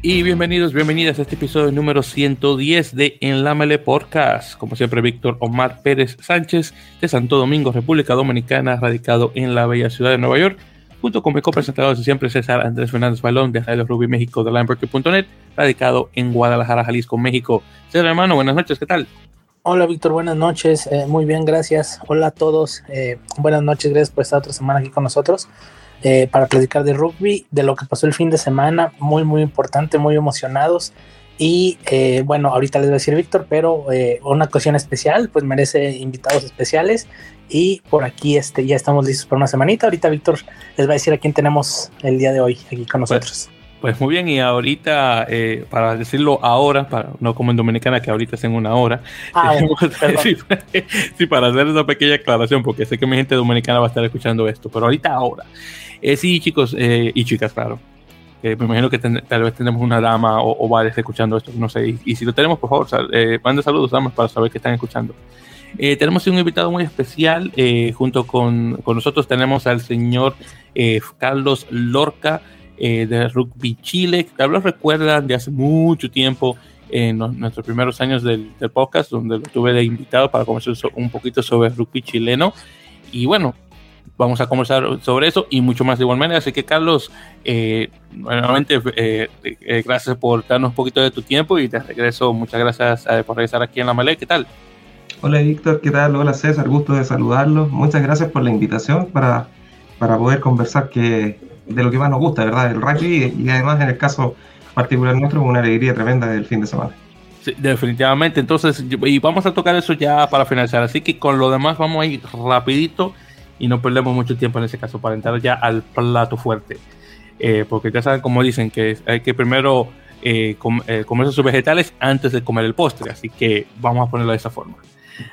Y bienvenidos, bienvenidas a este episodio número 110 de Enlámele Podcast. Como siempre, Víctor Omar Pérez Sánchez de Santo Domingo, República Dominicana, radicado en la bella ciudad de Nueva York, junto con mi copresentador de siempre, César Andrés Fernández Balón de Radio Rubí México de Limebreaker.net, radicado en Guadalajara, Jalisco, México. César, hermano, buenas noches, ¿qué tal? Hola Víctor, buenas noches, eh, muy bien, gracias. Hola a todos, eh, buenas noches, gracias por estar otra semana aquí con nosotros. Eh, para platicar de rugby, de lo que pasó el fin de semana, muy, muy importante, muy emocionados. Y eh, bueno, ahorita les voy a decir Víctor, pero eh, una ocasión especial, pues merece invitados especiales. Y por aquí este, ya estamos listos para una semanita. Ahorita Víctor les va a decir a quién tenemos el día de hoy aquí con pues, nosotros. Pues, muy bien, y ahorita, para decirlo ahora, para, no como en Dominicana, que ahorita es en una hora, ah, sí, para hacer esa pequeña aclaración, porque sé que mi gente dominicana va a estar escuchando esto, pero ahorita ahora. Eh, sí, chicos eh, y chicas, claro. me imagino que tal vez tenemos una dama o, varias escuchando esto, no sé. Y, si lo tenemos, por favor, eh, manden saludos, damas, para saber que están escuchando. Eh, tenemos un invitado muy especial. junto con, con, nosotros tenemos al señor Carlos Lorca de Rugby Chile. Carlos recuerda de hace mucho tiempo, en nuestros primeros años del, del, podcast, donde lo tuve de invitado para conversar un poquito sobre rugby chileno. Y bueno, vamos a conversar sobre eso y mucho más de igual manera. Así que, Carlos, eh, nuevamente, eh, eh, gracias por darnos un poquito de tu tiempo y te regreso. Muchas gracias por regresar aquí en la Malé. ¿Qué tal? Hola, Víctor. ¿Qué tal? Hola, César. Gusto de saludarlos. Muchas gracias por la invitación para, para poder conversar que, de lo que más nos gusta, ¿verdad? El rugby y además, en el caso particular nuestro, una alegría tremenda del fin de semana. Sí, definitivamente. Entonces, y vamos a tocar eso ya para finalizar. Así que con lo demás vamos a ir rapidito y no perdemos mucho tiempo en ese caso para entrar ya al plato fuerte. Eh, porque ya saben como dicen que hay que primero eh, eh, comer sus vegetales antes de comer el postre, así que vamos a ponerlo de esa forma.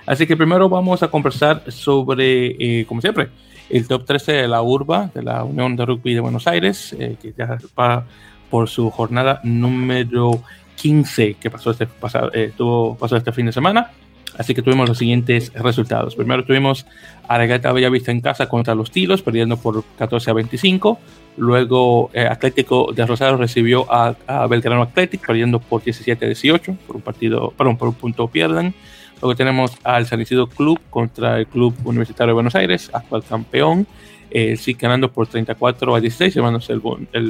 Así que primero vamos a conversar sobre, como siempre, el top 13 de la URBA, de la Unión de Rugby de Buenos Aires, que ya va por su jornada número 15 que pasó este, pasado, tuvo, pasó este fin de semana. Así que tuvimos los siguientes resultados. Primero tuvimos a Regata Bellavista en casa contra los Tilos, perdiendo por 14 a 25. Luego eh, Atlético de Rosario recibió a, Belgrano Athletic, perdiendo por 17 a 18, por un partido, perdón, por un punto pierden. Luego tenemos al San Isidro Club contra el Club Universitario de Buenos Aires, actual campeón, eh, sí ganando por 34 a 16, llevándose el,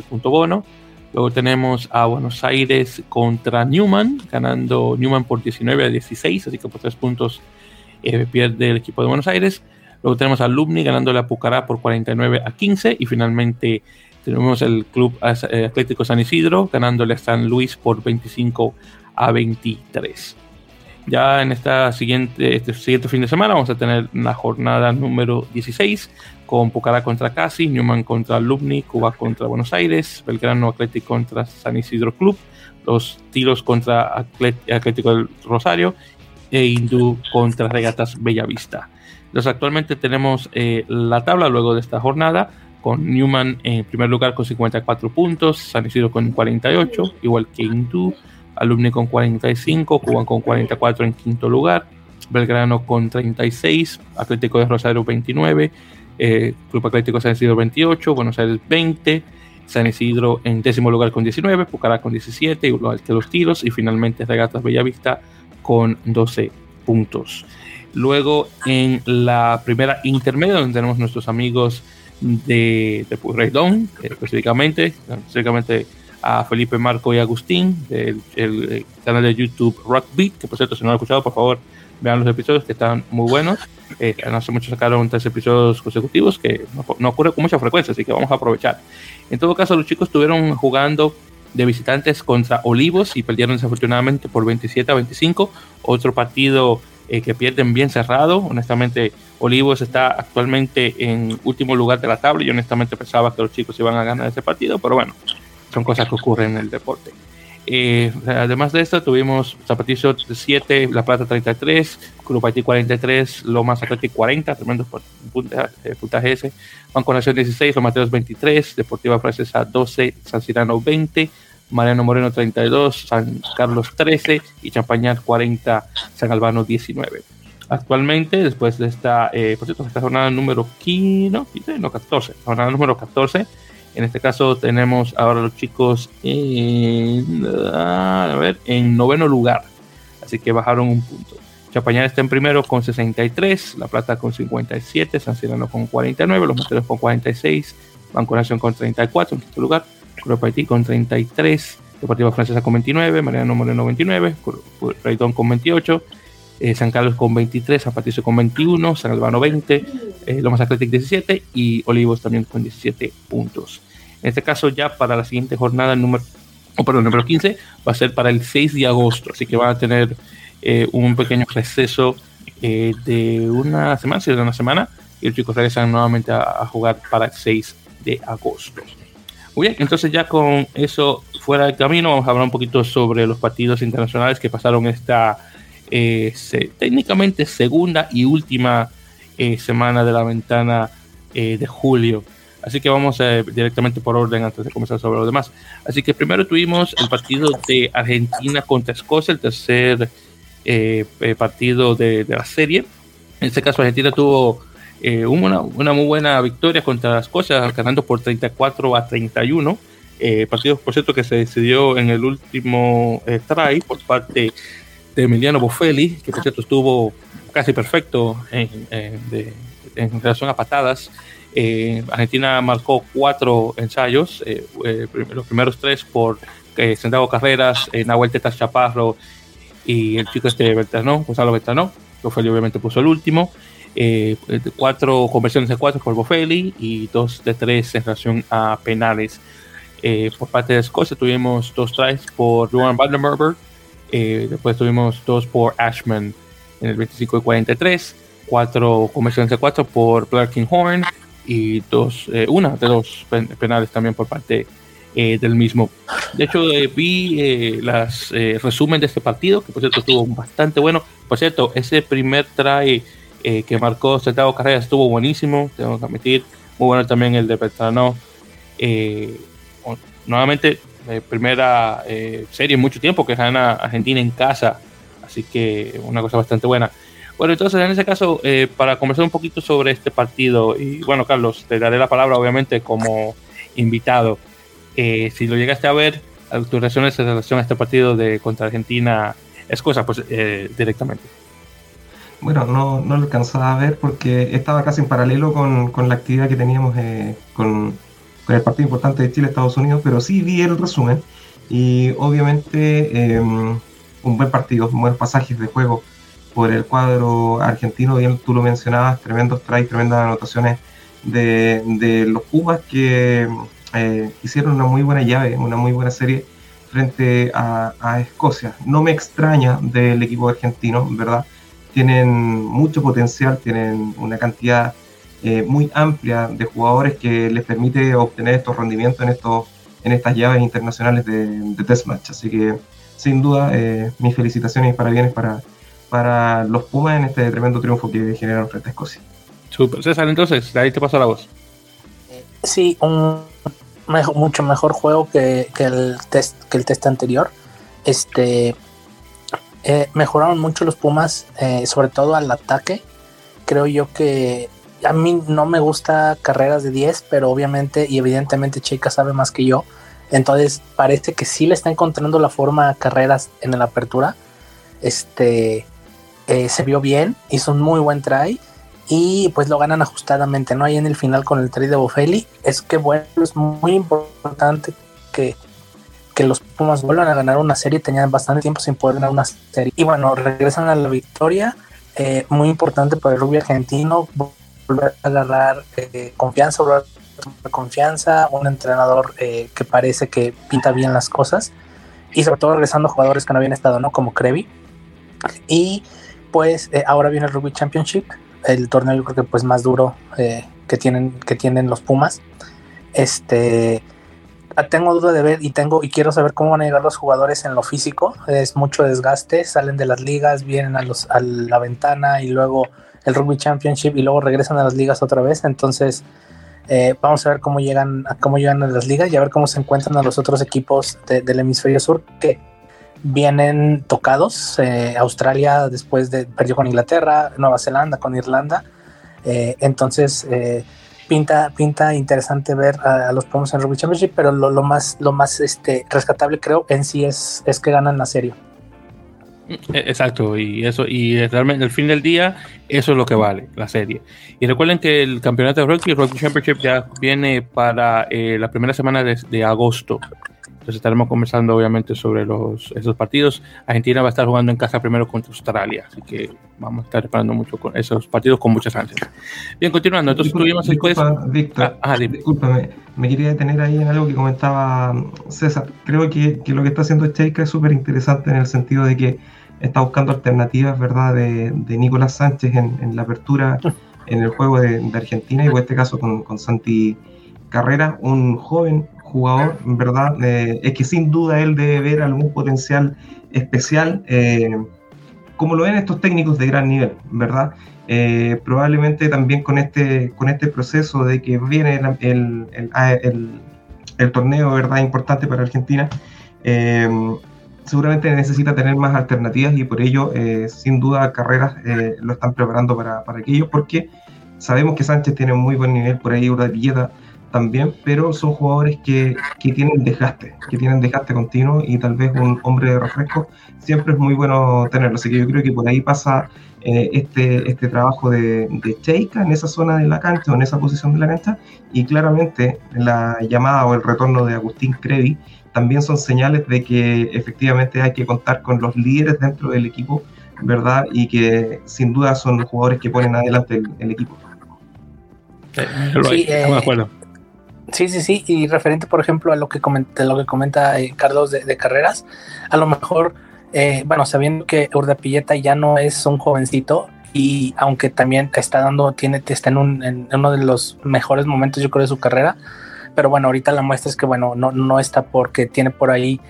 punto bono. Luego tenemos a Buenos Aires contra Newman, ganando Newman por 19 a 16, así que por tres puntos eh, pierde el equipo de Buenos Aires. Luego tenemos a Lumni ganándole a Pucará por 49 a 15 y finalmente tenemos el Club eh, Atlético San Isidro ganándole a San Luis por 25 a 23. Ya en esta siguiente, este siguiente fin de semana vamos a tener la jornada número 16 con Pucará contra Casi, Newman contra Lubni, Cuba contra Buenos Aires, Belgrano Atlético contra San Isidro Club, los Tiros contra Atlético del Rosario e Hindú contra Regatas Bellavista. Entonces actualmente tenemos eh, la tabla luego de esta jornada con Newman en primer lugar con 54 puntos, San Isidro con 48, igual que Hindú Alumni con 45, Cuban con 44 en quinto lugar, Belgrano con 36, Atlético de Rosario 29, eh, Club Atlético San Isidro 28, Buenos Aires 20, San Isidro en décimo lugar con 19, Pucará con 17, igual que los tiros, y finalmente Regatas Bellavista con 12 puntos. Luego en la primera intermedia, donde tenemos nuestros amigos de, de eh, específicamente, específicamente a Felipe, Marco y Agustín del el canal de YouTube Rockbeat, que por cierto, si no lo han escuchado, por favor, vean los episodios que están muy buenos. Eh, hace mucho sacaron tres episodios consecutivos que no, ocurre con mucha frecuencia, así que vamos a aprovechar. En todo caso, los chicos estuvieron jugando de visitantes contra Olivos y perdieron desafortunadamente por 27 a 25. Otro partido eh, que pierden bien cerrado. Honestamente, Olivos está actualmente en último lugar de la tabla y honestamente pensaba que los chicos iban a ganar ese partido, pero bueno, son cosas que ocurren en el deporte. Eh, además de esto, tuvimos Zapatillo 7, La Plata 33, Club Haití 43, Lomas Atlético 40, tremendo puntaje, puntaje ese, Banco Nación 16, Los Mateos 23, Deportiva Francesa 12, San Cirano 20, Mariano Moreno 32, San Carlos 13 y Champañar 40, San Albano 19. actualmente, después de esta, eh, por cierto, esta jornada número 15, no, 15, no 14, jornada número 14. En este caso tenemos ahora los chicos en, a ver, en noveno lugar, así que bajaron un punto. Chapañán está en primero con 63, La Plata con 57, San Cirano con 49, Los Monteros con 46, Banco Nación con 34 en quinto lugar, Club Haití con 33, Deportiva Francesa con 29, Mariano Moreno 29, Raidón con 28, eh, San Carlos con 23, San Patricio con 21, San Albano 20, eh, Lomas Athletic 17 y Olivos también con 17 puntos. En este caso ya para la siguiente jornada, número, oh, perdón, número 15 va a ser para el 6 de agosto, así que van a tener eh, un pequeño receso de una semana, si de una semana, y los chicos regresan nuevamente a, jugar para el 6 de agosto. Muy bien, entonces ya con eso fuera del camino, vamos a hablar un poquito sobre los partidos internacionales que pasaron esta eh, técnicamente segunda y última eh, semana de la ventana eh, de julio. Así que vamos directamente por orden antes de comenzar sobre lo demás. Así que primero tuvimos el partido de Argentina contra Escocia, el tercer partido de, de, la serie. En este caso Argentina tuvo una, una, muy buena victoria contra Escocia, ganando por 34 a 31. partido, por cierto, que se decidió en el último try por parte de Emiliano Boffelli, que por cierto estuvo casi perfecto en, relación a patadas. Eh, Argentina marcó cuatro ensayos, eh, eh, los primeros tres por Santiago Carreras, Nahuel Tetas Chaparro y el chico este Bertano, Gonzalo Bertano. Boffelli obviamente puso el último. cuatro conversiones de cuatro por Boffelli y dos de tres en relación a penales. por parte de Escocia tuvimos dos tries por Johan Vandenberg eh, después tuvimos dos por Ashman en el 25 y 43, cuatro conversiones de cuatro por Blair Horn y dos, eh, una de dos penales también por parte eh, del mismo. De hecho, vi las resumen de este partido, que por cierto estuvo bastante bueno. Por cierto, ese primer try que marcó Santiago Carrera estuvo buenísimo, tengo que admitir. Muy bueno también el de Petrano. nuevamente, eh, primera eh, serie en mucho tiempo que gana Argentina en casa, así que una cosa bastante buena. Bueno, entonces en ese caso, eh, para conversar un poquito sobre este partido, y bueno, Carlos, te daré la palabra obviamente como invitado. si lo llegaste a ver, tus reacciones en relación a este partido de contra Argentina, es cosa pues directamente. Bueno, no, no lo alcanzaba a ver porque estaba casi en paralelo con, con la actividad que teníamos con, con el partido importante de Chile-Estados Unidos, pero sí vi el resumen y obviamente em, un buen partido, buenos pasajes de juego por el cuadro argentino, bien tú lo mencionabas, tremendos tries, tremendas anotaciones de, de los Pumas que eh, hicieron una muy buena llave, una muy buena serie frente a, a, Escocia. No me extraña del equipo argentino, ¿verdad? Tienen mucho potencial, tienen una cantidad eh, muy amplia de jugadores que les permite obtener estos rendimientos en, estos, en estas llaves internacionales de, de test match. Así que, sin duda, eh, mis felicitaciones y parabienes para, para los Pumas en este tremendo triunfo que generaron frente a Escocia. Super, César, entonces, de ahí te paso la voz. Sí, un mucho mejor juego que, que, el test, que el test anterior. Este, eh, mejoraron mucho los Pumas, sobre todo al ataque. Creo yo que a mí no me gusta carreras de 10, pero obviamente y evidentemente Chica sabe más que yo. Entonces parece que sí le está encontrando la forma a carreras en la apertura. Este eh, se vio bien, hizo un muy buen try y pues lo ganan ajustadamente, ¿no? Ahí en el final con el try de Bofelli. Es que bueno, es muy importante que, que los Pumas vuelvan a ganar una serie. Tenían bastante tiempo sin poder ganar una serie. Y bueno, regresan a la victoria. Eh, muy importante para el rugby argentino volver a agarrar eh, confianza, volver a confianza, un entrenador que parece que pinta bien las cosas y sobre todo regresando jugadores que no habían estado, ¿no? Como Crevi. Y pues eh, ahora viene el Rugby Championship, el torneo yo creo que pues más duro que, tienen, que tienen los Pumas. Este tengo duda de ver y tengo y quiero saber cómo van a llegar los jugadores en lo físico. Es mucho desgaste, salen de las ligas, vienen a los a la ventana y luego el Rugby Championship y luego regresan a las ligas otra vez. Entonces, eh, vamos a ver cómo llegan, a cómo llegan a las ligas y a ver cómo se encuentran a los otros equipos del hemisferio sur, que vienen tocados. Eh, Australia después de perdió con Inglaterra, Nueva Zelanda con Irlanda. Eh, entonces pinta, pinta interesante ver a, los Pumas en Rugby Championship, pero lo, más, lo más este, rescatable creo en sí es, es que ganan la serie. E, exacto, y eso, y realmente al fin del día, eso es lo que vale, la serie. Y recuerden que el campeonato de rugby, Rugby Championship, ya viene para eh, la primera semana de agosto. Entonces estaremos conversando obviamente sobre los, esos partidos. Argentina va a estar jugando en casa primero contra Australia, así que vamos a estar esperando mucho con esos partidos con muchas ansias. Bien, continuando. Entonces tuvimos disculpa, Víctor, ah, discúlpame, me quería detener ahí en algo que comentaba César. Creo que, que lo que está haciendo Cheika es súper interesante en el sentido de que está buscando alternativas, ¿verdad?, de, de Nicolás Sánchez en, en, la apertura en el juego de, de Argentina y en este caso con, con Santi Carrera, un joven jugador, ¿verdad? Eh, es que sin duda él debe ver algún potencial especial, eh, como lo ven estos técnicos de gran nivel, ¿verdad? Eh, probablemente también con este, con este proceso de que viene el, el, ah, el, el torneo, ¿verdad? Importante para Argentina, seguramente necesita tener más alternativas y por ello, sin duda, carreras lo están preparando para, para aquello, porque sabemos que Sánchez tiene un muy buen nivel, por ahí de Villeta también, pero son jugadores que, que, tienen desgaste, que tienen desgaste continuo y tal vez un hombre de refresco siempre es muy bueno tenerlo. Así que yo creo que por ahí pasa eh, este, este trabajo de, de Cheika en esa zona de la cancha o en esa posición de la cancha y claramente la llamada o el retorno de Agustín Crevi también son señales de que efectivamente hay que contar con los líderes dentro del equipo, ¿verdad? Y que sin duda son los jugadores que ponen adelante el, el equipo. Sí, eh, Sí, sí, sí. Y referente, por ejemplo, a lo que comenta, lo que comenta eh, Carlos de, carreras, a lo mejor, eh, bueno, sabiendo que Urdapilleta ya no es un jovencito y aunque también está dando, tiene, está en, un, en uno de los mejores momentos, yo creo, de su carrera. Pero bueno, ahorita la muestra es que, bueno, no, no está porque tiene por ahí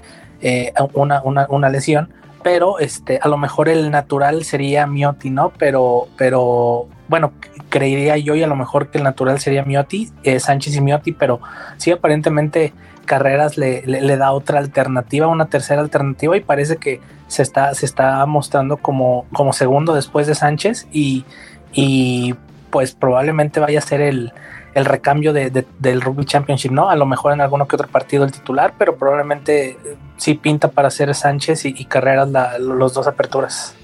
eh, una, una, una lesión pero este, a lo mejor el natural sería Mioti, ¿no? Pero, pero bueno, creería yo y a lo mejor que el natural sería Mioti, eh, Sánchez y Mioti, pero sí aparentemente Carreras le, le, le, da otra alternativa, una tercera alternativa y parece que se está, se está mostrando como, como segundo después de Sánchez y, y pues probablemente vaya a ser el, el recambio de, de, del Rugby Championship, ¿no? A lo mejor en alguno que otro partido el titular, pero probablemente eh, sí pinta para ser Sánchez y, y Carreras la, los dos aperturas.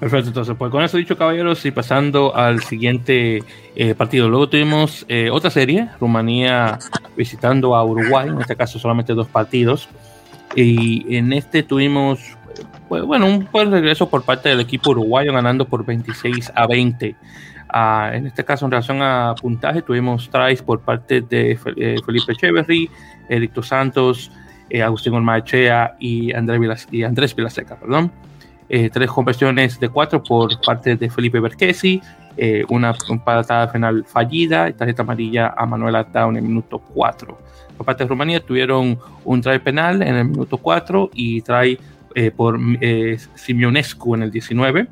Perfecto, entonces, pues con eso dicho, caballeros, y pasando al siguiente eh, partido. Luego tuvimos eh, otra serie, Rumanía visitando a Uruguay, en este caso solamente dos partidos. Y en este tuvimos, pues, bueno, un buen regreso por parte del equipo uruguayo, ganando por 26 a 20. Uh, en este caso, en relación a puntaje, tuvimos tries por parte de eh, Felipe Echeverry, Edicto Santos, eh, Agustín Vilas y Andrés Vilaseca. Perdón. Eh, tres conversiones de cuatro por parte de Felipe Berquesi, eh, una, patada final fallida y tarjeta amarilla a Manuel Artao en el minuto 4. Por parte de Rumanía tuvieron un try penal en el minuto 4 y try por Simionescu en el 19.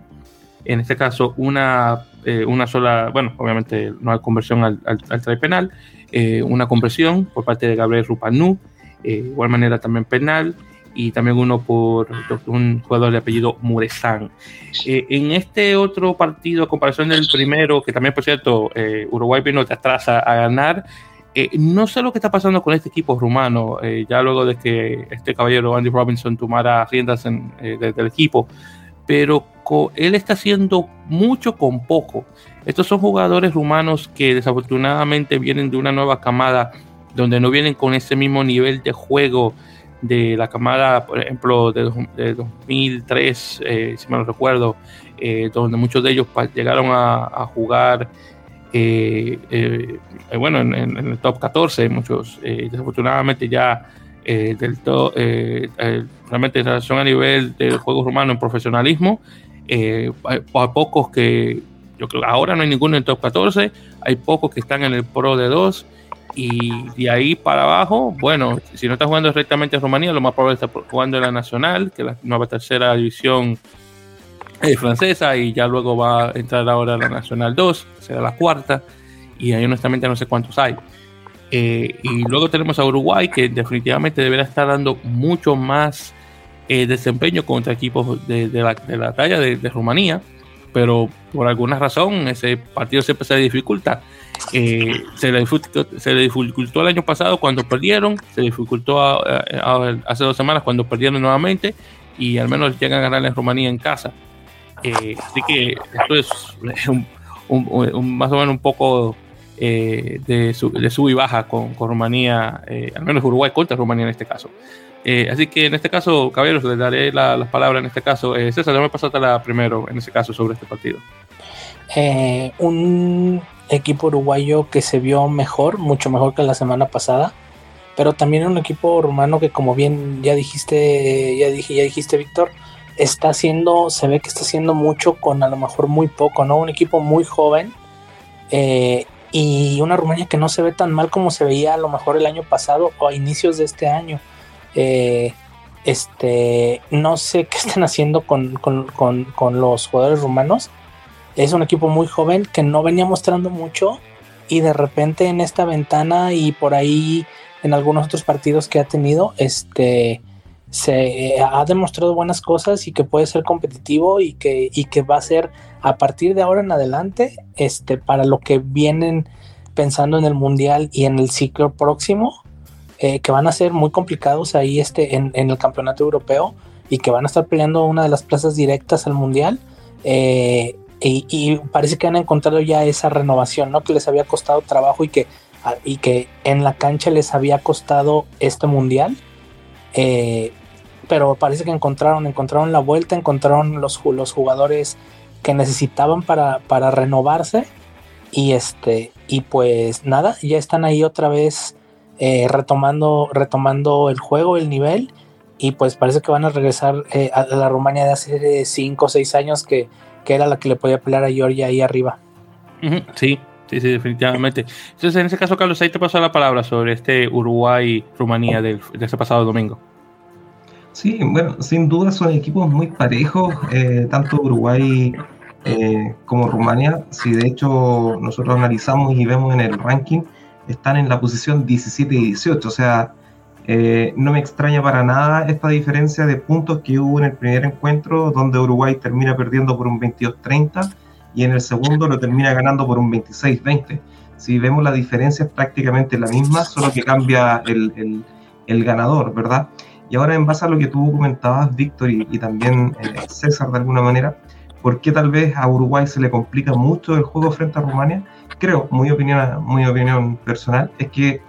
En este caso, una eh, una sola, bueno, obviamente no hay conversión al, al, penal, eh, una conversión por parte de Gabriel Rupanu, eh, igual manera también penal, y también uno por un jugador de apellido Muresan. Eh, en este otro partido, a comparación del primero, que también, por cierto, Uruguay vino de atrás a, ganar, no sé lo que está pasando con este equipo rumano, ya luego de que este caballero Andy Robinson tomara riendas en, del equipo, pero él está haciendo mucho con poco. Estos son jugadores rumanos que desafortunadamente vienen de una nueva camada donde no vienen con ese mismo nivel de juego de la camada, por ejemplo, de, de 2003, eh, si me lo recuerdo, eh, donde muchos de ellos llegaron a, a jugar, eh, eh bueno, en, en, el top 14, muchos desafortunadamente ya del realmente en relación a nivel del juego rumano en profesionalismo, hay, pocos que, yo creo ahora no hay ninguno en el top 14, hay pocos que están en el Pro de 2 y de ahí para abajo, bueno, si no está jugando directamente en Rumanía, lo más probable es estar jugando en la Nacional, que es la nueva tercera división eh, francesa, y ya luego va a entrar ahora la Nacional 2, será la cuarta, y ahí honestamente no sé cuántos hay. Eh, y luego tenemos a Uruguay, que definitivamente deberá estar dando mucho más desempeño contra equipos de, la, talla de, Rumanía, pero por alguna razón ese partido siempre se dificulta. Se, le dificultó, se, el año pasado cuando perdieron, se dificultó hace dos semanas cuando perdieron nuevamente y al menos llegan a ganar en Rumanía en casa. así que esto es un, más o menos un poco eh, de, su, de sub y baja con, Rumanía, eh, al menos Uruguay contra Rumanía en este caso. Eh, así que en este caso, caballeros, les daré las palabras en este caso. César, déjame pasarte la primero en este caso sobre este partido. un equipo uruguayo que se vio mejor, mucho mejor que la semana pasada, pero también un equipo rumano que como bien ya dijiste, ya dije, ya dijiste Víctor, está haciendo, se ve que está haciendo mucho con a lo mejor muy poco, ¿no? Un equipo muy joven eh, y una Rumania que no se ve tan mal como se veía a lo mejor el año pasado o a inicios de este año. Eh, este, no sé qué están haciendo con, con, los jugadores rumanos. Es un equipo muy joven que no venía mostrando mucho y de repente en esta ventana y por ahí en algunos otros partidos que ha tenido, este, se eh, ha demostrado buenas cosas y que puede ser competitivo y que, y que va a ser a partir de ahora en adelante este, para lo que vienen pensando en el mundial y en el ciclo próximo eh, que van a ser muy complicados ahí este, en, el campeonato europeo y que van a estar peleando una de las plazas directas al mundial eh, y, parece que han encontrado ya esa renovación ¿no? que les había costado trabajo y que, y que en la cancha les había costado este mundial eh, pero parece que encontraron, encontraron la vuelta, encontraron los, los jugadores que necesitaban para, para renovarse. Y este, y pues nada, ya están ahí otra vez eh, retomando, retomando el juego, el nivel. Y pues parece que van a regresar eh, a la Rumania de hace 5 o 6 años que, que, era la que le podía pelear a Georgia ahí arriba. Sí, sí, sí, definitivamente. Entonces, en ese caso, Carlos, ahí te paso la palabra sobre este Uruguay-Rumanía de ese pasado domingo. Sí, bueno, sin duda son equipos muy parejos, eh, tanto Uruguay eh, como Rumania. Si de hecho nosotros analizamos y vemos en el ranking, están en la posición 17 y 18. O sea, eh, no me extraña para nada esta diferencia de puntos que hubo en el primer encuentro, donde Uruguay termina perdiendo por un 22-30 y en el segundo lo termina ganando por un 26-20. Si vemos la diferencia es prácticamente la misma, solo que cambia el, ganador, ¿verdad? Y ahora en base a lo que tú comentabas, Víctor, y, también eh, César de alguna manera, ¿por qué tal vez a Uruguay se le complica mucho el juego frente a Rumania? Creo, muy opinión, muy opinión personal, es que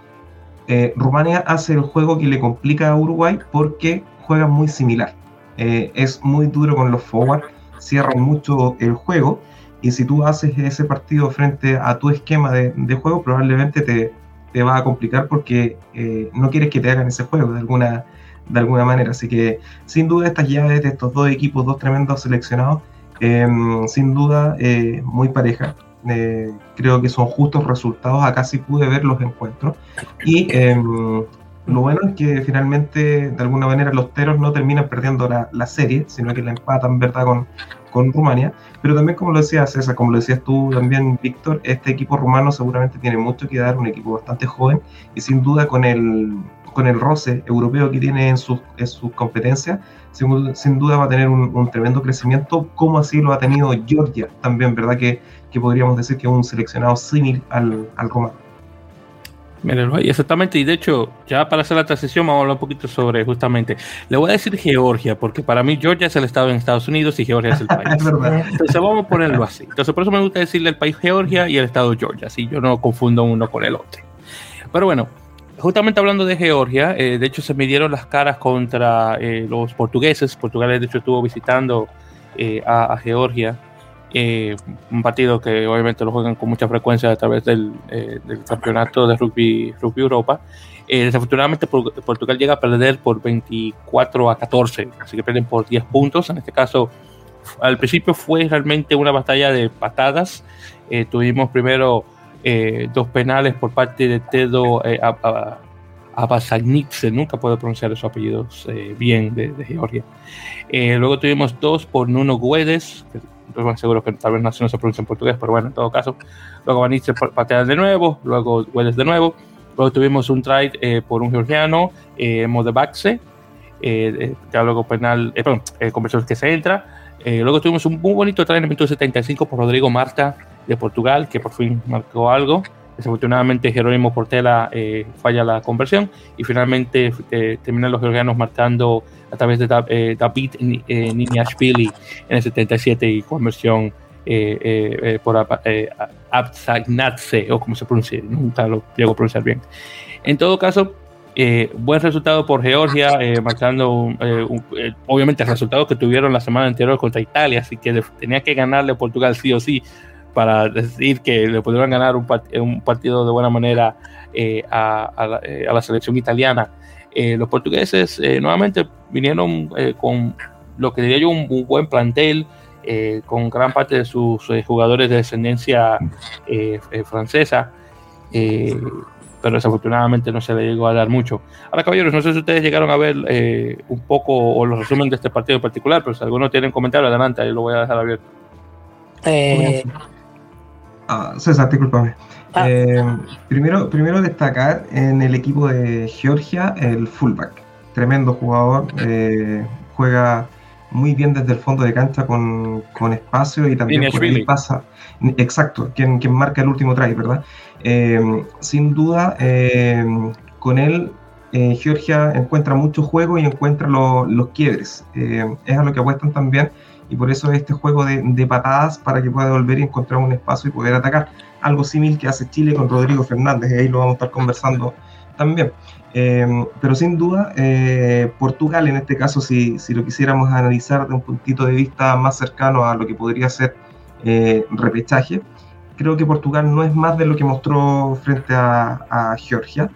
eh, Rumania hace el juego que le complica a Uruguay porque juega muy similar. Eh, es muy duro con los forward, cierran mucho el juego y si tú haces ese partido frente a tu esquema de, juego, probablemente te, te, va a complicar porque no quieres que te hagan ese juego de alguna de alguna manera. Así que sin duda estas llaves de estos dos equipos, dos tremendos seleccionados, sin duda eh, muy pareja. Eh, creo que son justos resultados. Acá sí pude ver los encuentros. Y em, lo bueno es que finalmente, de alguna manera, los teros no terminan perdiendo la, serie, sino que la empatan, ¿verdad?, con, con Rumania. Pero también, como lo decías César, como lo decías tú también, Víctor, este equipo rumano seguramente tiene mucho que dar, un equipo bastante joven y sin duda con el, con el roce europeo que tiene en sus, competencias, sin, duda va a tener un, tremendo crecimiento, como así lo ha tenido Georgia también, ¿verdad? Que, podríamos decir que es un seleccionado similar al, al romano. exactamente, y de hecho, ya para hacer la transición vamos a hablar un poquito sobre justamente, le voy a decir Georgia, porque para mí Georgia es el estado en Estados Unidos y Georgia es el país. Entonces vamos a ponerlo así. Entonces por eso me gusta decirle el país Georgia y el estado Georgia, así yo no confundo uno con el otro. Pero bueno, justamente hablando de Georgia, eh, de hecho se midieron las caras contra eh, los portugueses. Portugal, de hecho, estuvo visitando eh, a, Georgia. Un partido que obviamente lo juegan con mucha frecuencia a través del, campeonato de rugby, rugby Europa. desafortunadamente, Portugal llega a perder por 24 a 14, así que pierden por 10 puntos. En este caso, al principio fue realmente una batalla de patadas. tuvimos primero eh, dos penales por parte de Tedo eh, nunca puedo pronunciar esos apellidos eh, bien de, Georgia. Eh, luego tuvimos dos por Nuno Guedes, que estoy seguro que tal vez no, se pronuncia en portugués, pero bueno, en todo caso. Luego Vanitze patea de nuevo, luego Guedes de nuevo. Luego tuvimos un try por un georgiano, Modebaxe. ya luego penal, perdón, conversión que se entra. luego tuvimos un muy bonito try en el minuto 75 por Rodrigo Marta de Portugal, que por fin marcó algo. Desafortunadamente Jerónimo Portela eh, falla la conversión y finalmente eh, terminan los georgianos marcando a través de eh, David eh, Niniashvili en el 77 y conversión por Abzagnatse o como se pronuncia, nunca lo llego a pronunciar bien. En todo caso, buen resultado por Georgia, marcando obviamente el resultado que tuvieron la semana anterior contra Italia, así que tenía que ganarle a Portugal sí o sí para decir que le pudieron ganar un, un partido de buena manera eh, a, eh, a, la, selección italiana. Eh, los portugueses nuevamente vinieron con lo que diría yo un, buen plantel, con gran parte de sus jugadores de descendencia francesa, pero desafortunadamente no se le llegó a dar mucho. Ahora, caballeros, no sé si ustedes llegaron a ver un poco o los resumen de este partido en particular, pero si alguno tienen comentario, adelante, ahí lo voy a dejar abierto. Eh, Ah, César, discúlpame. Ah. Eh, primero, primero destacar en el equipo de Georgia el fullback. Tremendo jugador, eh, juega muy bien desde el fondo de cancha con, espacio y también por ahí pasa. Exacto, quien, quien marca el último try, ¿verdad? Eh, sin duda, con él Georgia encuentra mucho juego y encuentra los quiebres. es a lo que apuestan también y por eso este juego de, patadas para que pueda volver y encontrar un espacio y poder atacar. Algo similar que hace Chile con Rodrigo Fernández, y ahí lo vamos a estar conversando también. Em, pero sin duda, eh, Portugal en este caso, si, si, lo quisiéramos analizar de un puntito de vista más cercano a lo que podría ser eh, repechaje, creo que Portugal no es más de lo que mostró frente a, Georgia.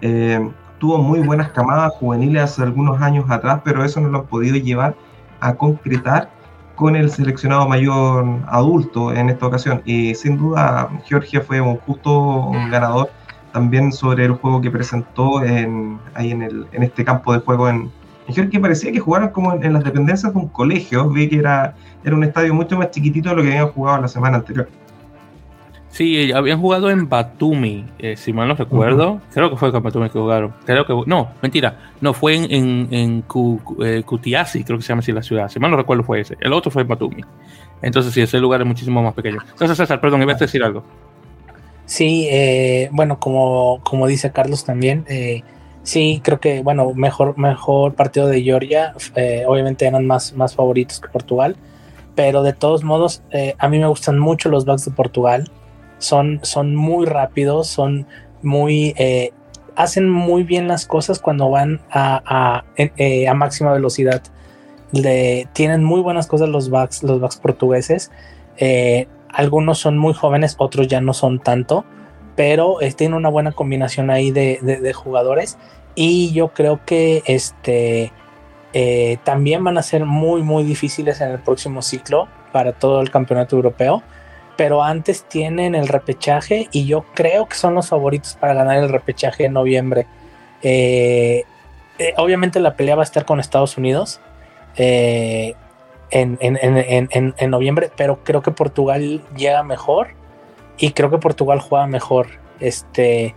Em, tuvo muy buenas camadas juveniles hace algunos años atrás, pero eso no lo han podido llevar a concretar con el seleccionado mayor adulto en esta ocasión. Y sin duda, Georgia fue un justo ganador también sobre el juego que presentó en, ahí en, el, en este campo de juego en, Georgia. Parecía que jugaron como en, las dependencias de un colegio. Vi que era, era un estadio mucho más chiquitito de lo que habían jugado la semana anterior. Sí, habían jugado en Batumi, eh, si mal no recuerdo. Creo que fue con Batumi que jugaron. Creo que no, mentira. No, fue en, en, en eh, Kutiasi, creo que se llama así la ciudad. Si mal no recuerdo fue ese. El otro fue en Batumi. Entonces sí, ese lugar es muchísimo más pequeño. Entonces César, perdón, ibas a decir algo. Sí, eh, bueno, como, como dice Carlos también, sí, creo que, bueno, mejor, mejor partido de Georgia. obviamente eran más, más favoritos que Portugal. Pero de todos modos, a mí me gustan mucho los backs de Portugal son, son muy rápidos, son muy... Eh, hacen muy bien las cosas cuando van a, eh, máxima velocidad. tienen muy buenas cosas los backs, los backs portugueses. Eh, algunos son muy jóvenes, otros ya no son tanto, pero tienen una buena combinación ahí de, jugadores. Y yo creo que este, también van a ser muy, muy difíciles en el próximo ciclo para todo el campeonato europeo pero antes tienen el repechaje y yo creo que son los favoritos para ganar el repechaje en noviembre. Eh, eh, obviamente la pelea va a estar con Estados Unidos eh, en, noviembre, pero creo que Portugal llega mejor y creo que Portugal juega mejor. Este,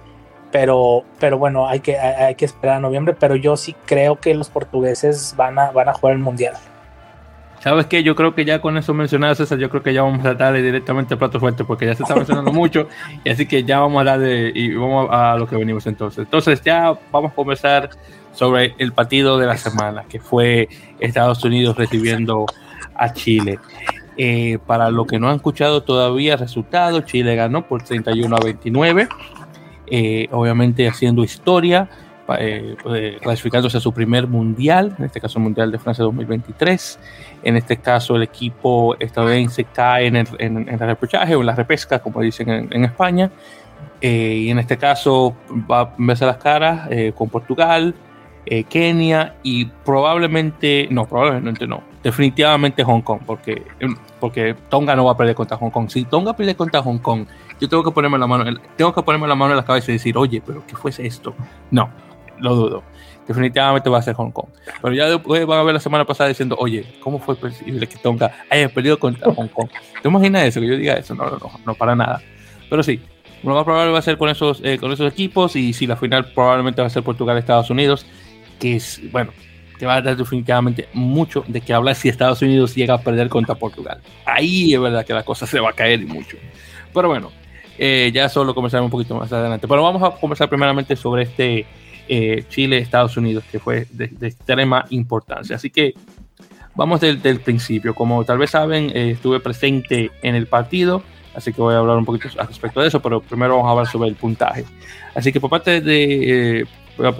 pero, pero bueno, hay que, hay, que esperar a noviembre, pero yo sí creo que los portugueses van a, van a jugar el mundial. ¿Sabes qué? Yo creo que ya con eso mencionado, César, yo creo que ya vamos a darle directamente el plato fuerte porque ya se está mencionando mucho. Y así que ya vamos a darle y vamos a lo que venimos entonces. Entonces ya vamos a conversar sobre el partido de la semana, que fue Estados Unidos recibiendo a Chile. Eh, para los que no han escuchado todavía el resultado, Chile ganó por 31 a 29, eh, obviamente haciendo historia eh, clasificándose a su primer mundial, en este caso el Mundial de Francia 2023. En este caso el equipo estadounidense cae en el, en, el repechaje o en la repesca, como dicen en, España. Eh, y en este caso va a verse las caras eh, con Portugal, eh, Kenia y probablemente, no, probablemente no, definitivamente Hong Kong, porque, porque Tonga no va a perder contra Hong Kong. Si Tonga pierde contra Hong Kong, yo tengo que ponerme la mano, tengo que ponerme la mano en la cabeza y decir, oye, pero ¿qué fuese esto? No, lo dudo. Definitivamente va a ser Hong Kong. Pero ya van a ver la semana pasada diciendo, oye, ¿cómo fue posible que Tonga haya perdido contra Hong Kong? ¿Te imaginas eso? Que yo diga eso. No, no, no, para nada. Pero sí, lo más probable va a ser con esos, eh, con esos equipos y si la final probablemente va a ser Portugal-Estados Unidos, que es, bueno, que va a dar definitivamente mucho de que hablar si Estados Unidos llega a perder contra Portugal. Ahí es verdad que la cosa se va a caer y mucho. Pero bueno, eh, ya solo comenzaremos un poquito más adelante. Pero vamos a conversar primeramente sobre este eh, Chile-Estados Unidos, que fue de, extrema importancia. Así que vamos del, principio. Como tal vez saben, eh, estuve presente en el partido, así que voy a hablar un poquito al respecto de eso, pero primero vamos a hablar sobre el puntaje. Así que por parte de,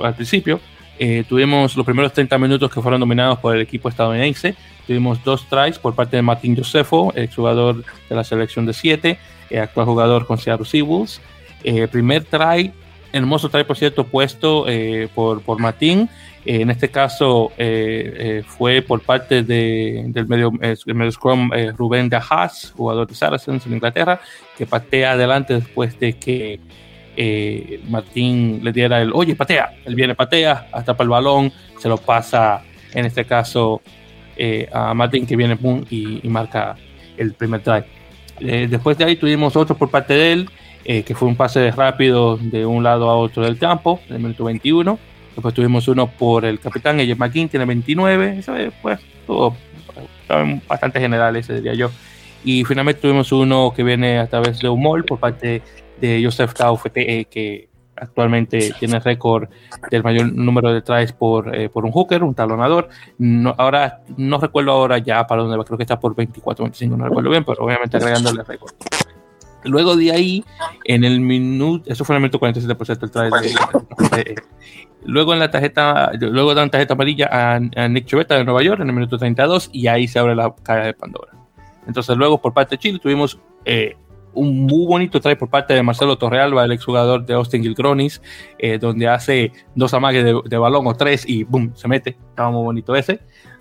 al principio, eh, tuvimos los primeros 30 minutos que fueron dominados por el equipo estadounidense. Tuvimos dos tries por parte de Martín Josefo, jugador de la selección de 7, eh, actual jugador con Seattle Seawolves. Eh, primer try, hermoso try por cierto, puesto por, por Martín. en este caso fue por parte de, del medio, medio scrum Rubén de Haas, jugador de Saracens en Inglaterra, que patea adelante después de que eh, Martín le diera el, oye, patea, él viene, patea, hasta el balón, se lo pasa, en este caso, eh, a Martín que viene y, marca el primer try. Eh, después de ahí tuvimos otro por parte de él, que fue un pase rápido de un lado a otro del campo, en el minuto 21. Después tuvimos uno por el capitán, ella McKean, tiene 29. Eso pues, todo bastante general ese, diría yo. Y finalmente tuvimos uno que viene a través de un mall por parte de Joseph Tau e, que actualmente tiene récord del mayor número de tries por, eh, por un hooker, un talonador. No, ahora no recuerdo ahora ya para dónde va, creo que está por 24, 25, no recuerdo bien, pero obviamente agregándole récord. Luego de ahí, en el minuto, eso fue en el minuto 47% el try. luego en la tarjeta, luego dan tarjeta amarilla a, Nick Chivetta de Nueva York en el minuto 32 y ahí se abre la caja de Pandora. Entonces luego por parte de Chile tuvimos eh, un muy bonito try por parte de Marcelo Torrealba, el exjugador de Austin Gilcronis, eh, donde hace dos amagues de, balón o tres y boom, se mete. Estaba muy bonito ese.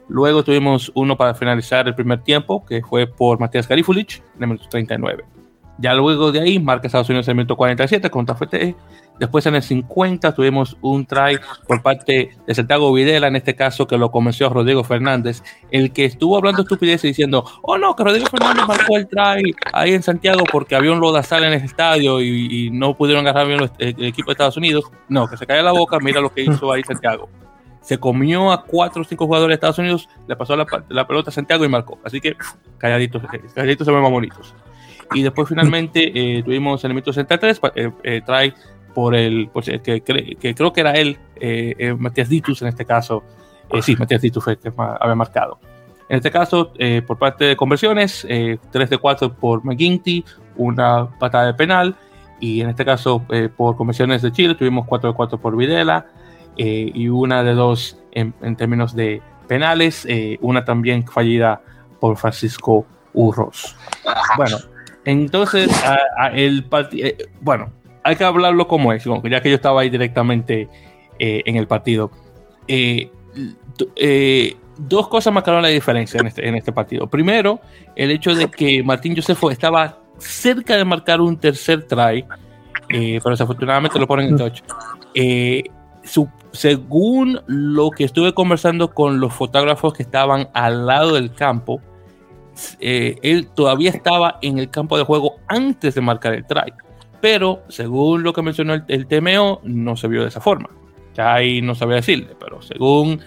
Luego tuvimos uno para finalizar el primer tiempo, que fue por Matías Garifulich, en el minuto 39. Ya luego de ahí, marca Estados Unidos en el minuto 47 contra FTE. Después en el 50 tuvimos un try por parte de Santiago Videla, en este caso que lo convenció Rodrigo Fernández, el que estuvo hablando estupidez y diciendo, oh no, que Rodrigo Fernández marcó el try ahí en Santiago porque había un lodazal en el estadio y, no pudieron agarrar bien el, equipo de Estados Unidos. No, que se calla la boca, mira lo que hizo ahí Santiago. Se comió a cuatro o cinco jugadores de Estados Unidos, le pasó la, pelota a Santiago y marcó. Así que calladitos, calladitos se ven más bonitos. Y después finalmente eh, tuvimos en el minuto 63, eh, eh, try por el, que, que, creo que era él, eh, eh, Matías Ditus en este caso, eh, sí, Matías Ditus fue el que había marcado. En este caso, por parte de conversiones, 3 de 4 por McGuinty, una patada de penal, y en este caso, por conversiones de Chile, tuvimos 4 de 4 por Videla, y una de 2 en, términos de penales, una también fallida por Francisco Urros. Bueno, entonces, el partido, bueno, hay que hablarlo como es, ya que yo estaba ahí directamente eh, en el partido. Eh, eh, dos cosas marcaron la diferencia en este, en este partido. Primero, el hecho de que Martín Josefo estaba cerca de marcar un tercer try, pero desafortunadamente lo ponen en touch. según lo que estuve conversando con los fotógrafos que estaban al lado del campo, él todavía estaba en el campo de juego antes de marcar el try pero según lo que mencionó el, TMO, no se vio de esa forma. Ya ahí no sabía decirle, pero según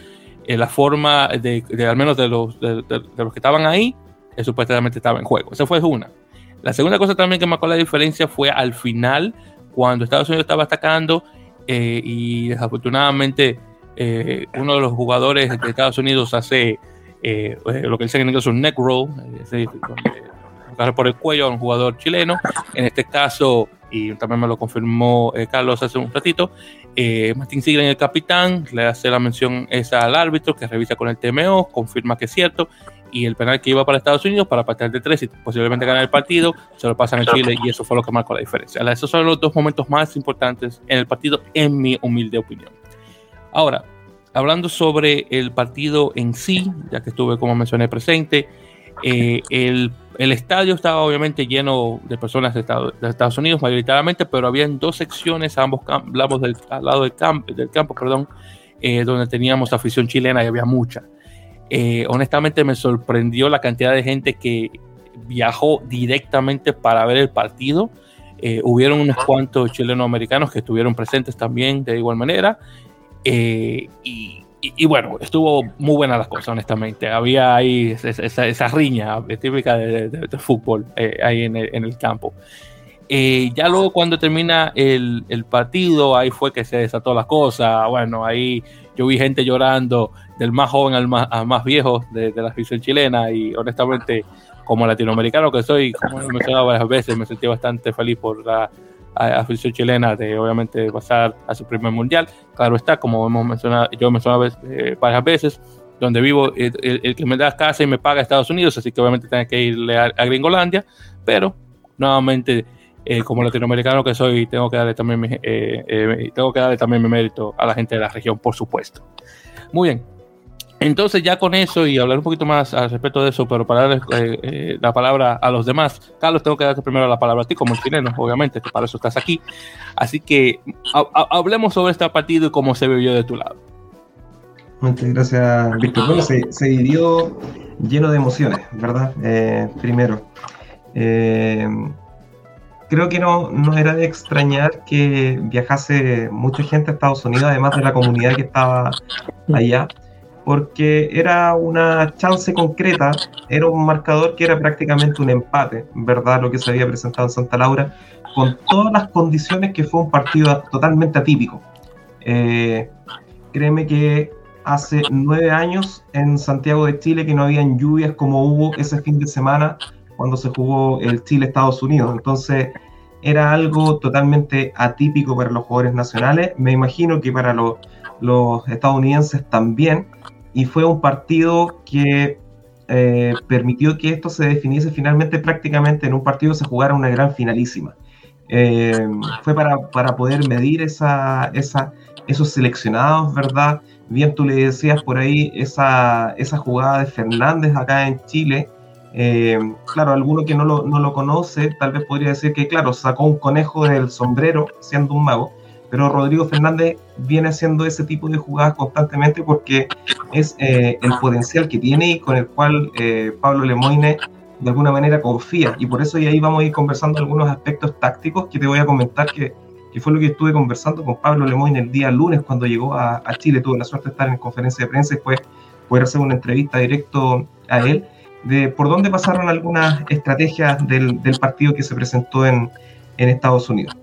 eh, la forma de, al menos de los, que estaban ahí, eh, supuestamente estaba en juego. Esa fue una. La segunda cosa también que marcó la diferencia fue al final, cuando Estados Unidos estaba atacando eh, y desafortunadamente uno de los jugadores de Estados Unidos hace lo que dicen en inglés un neck roll, es decir, por el cuello a un jugador chileno. En este caso, y también me lo confirmó eh, Carlos hace un ratito, eh, Martín Siglen, el capitán, le hace la mención esa al árbitro que revisa con el TMO, confirma que es cierto, y el penal que iba para Estados Unidos para patear de tres y posiblemente ganar el partido, se lo pasan a Chile y eso fue lo que marcó la diferencia. Esos son los dos momentos más importantes en el partido, en mi humilde opinión. Ahora, hablando sobre el partido en sí, ya que estuve, como mencioné, presente, eh, el, el, estadio estaba obviamente lleno de personas de, Estados Unidos mayoritariamente, pero había dos secciones, ambos hablamos del al lado del, campo, del campo, perdón, eh, donde teníamos afición chilena y había mucha. Eh, honestamente me sorprendió la cantidad de gente que viajó directamente para ver el partido. hubieron unos cuantos chilenos americanos que estuvieron presentes también de igual manera. Y y, bueno, estuvo muy buena las cosas, honestamente. Había ahí esa, riña típica de, fútbol eh, ahí en el, campo. Eh, ya luego cuando termina el, partido, ahí fue que se desató la cosa. Bueno, ahí yo vi gente llorando del más joven al más, más viejo de, la afición chilena y honestamente como latinoamericano que soy, como he mencionado varias veces, me sentí bastante feliz por la afición chilena de obviamente pasar a su primer mundial. Claro está, como hemos mencionado, yo he mencionado eh, varias veces, donde vivo, el, que me da casa y me paga Estados Unidos, así que obviamente tengo que irle a, Gringolandia, pero nuevamente, eh, como latinoamericano que soy, tengo que darle también eh, tengo que darle también mi mérito a la gente de la región, por supuesto. Muy bien, entonces, ya con eso y hablar un poquito más al respecto de eso, pero para darle eh, eh, la palabra a los demás, Carlos, tengo que darte primero la palabra a ti como chileno, obviamente, que para eso estás aquí. Así que hablemos sobre este partido y cómo se vivió de tu lado. Muchas gracias, Víctor. Se, se vivió lleno de emociones, ¿verdad? Eh, primero, creo que no, no era de extrañar que viajase mucha gente a Estados Unidos, además de la comunidad que estaba allá porque era una chance concreta, era un marcador que era prácticamente un empate, ¿verdad? Lo que se había presentado en Santa Laura, con todas las condiciones que fue un partido totalmente atípico. Eh, créeme que hace nueve años en Santiago de Chile que no habían lluvias como hubo ese fin de semana cuando se jugó el Chile-Estados Unidos. Entonces era algo totalmente atípico para los jugadores nacionales, me imagino que para los, los estadounidenses también y fue un partido que eh, permitió que esto se definiese finalmente prácticamente en un partido se jugara una gran finalísima. Eh, fue para, para, poder medir esa, esa, esos seleccionados, ¿verdad? Bien tú le decías por ahí esa, esa jugada de Fernández acá en Chile. Eh, claro, alguno que no lo, no lo conoce tal vez podría decir que, claro, sacó un conejo del sombrero siendo un mago, pero Rodrigo Fernández viene haciendo ese tipo de jugadas constantemente porque es eh, el potencial que tiene y con el cual eh, Pablo Lemoine de alguna manera confía. Y por eso y ahí vamos a ir conversando algunos aspectos tácticos que te voy a comentar que, que fue lo que estuve conversando con Pablo Lemoine el día lunes cuando llegó a, Chile. Tuve la suerte de estar en conferencia de prensa y después poder hacer una entrevista directo a él de por dónde pasaron algunas estrategias del, del partido que se presentó en, en Estados Unidos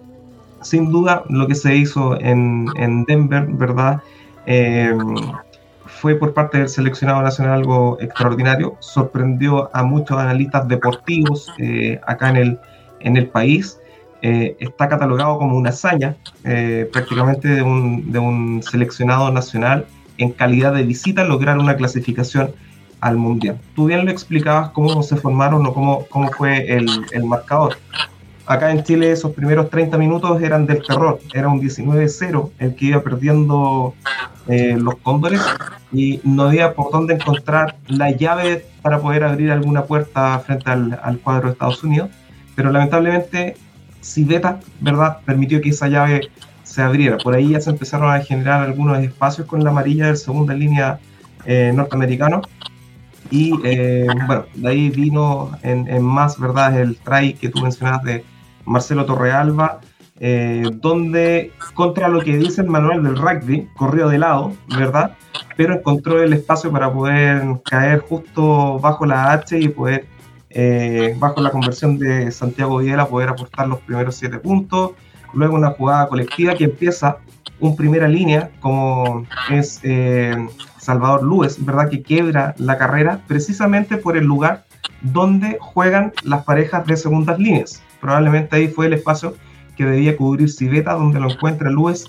sin duda lo que se hizo en, Denver, ¿verdad? Eh, fue por parte del seleccionado nacional algo extraordinario, sorprendió a muchos analistas deportivos eh, acá en el, en el país. Eh, está catalogado como una hazaña prácticamente de un, de un, seleccionado nacional en calidad de visita lograr una clasificación al mundial. Tú bien lo explicabas cómo se formaron o cómo, cómo fue el, el marcador acá en Chile esos primeros 30 minutos eran del terror, era un 19-0 el que iba perdiendo eh, los cóndores y no había por dónde encontrar la llave para poder abrir alguna puerta frente al, cuadro de Estados Unidos, pero lamentablemente Civeta, ¿verdad?, permitió que esa llave se abriera. Por ahí ya se empezaron a generar algunos espacios con la amarilla del segunda línea eh, norteamericano. Y eh, bueno, de ahí vino en, en, más, ¿verdad? El try que tú mencionabas de, Marcelo Torrealba, eh, donde contra lo que dice el manual del rugby, corrió de lado, ¿verdad? Pero encontró el espacio para poder caer justo bajo la H y poder, eh, bajo la conversión de Santiago Videla, poder aportar los primeros siete puntos. Luego una jugada colectiva que empieza un primera línea, como es Salvador Luis, ¿verdad? Que quiebra la carrera precisamente por el lugar donde juegan las parejas de segundas líneas probablemente ahí fue el espacio que debía cubrir Civeta, donde lo encuentra Luis.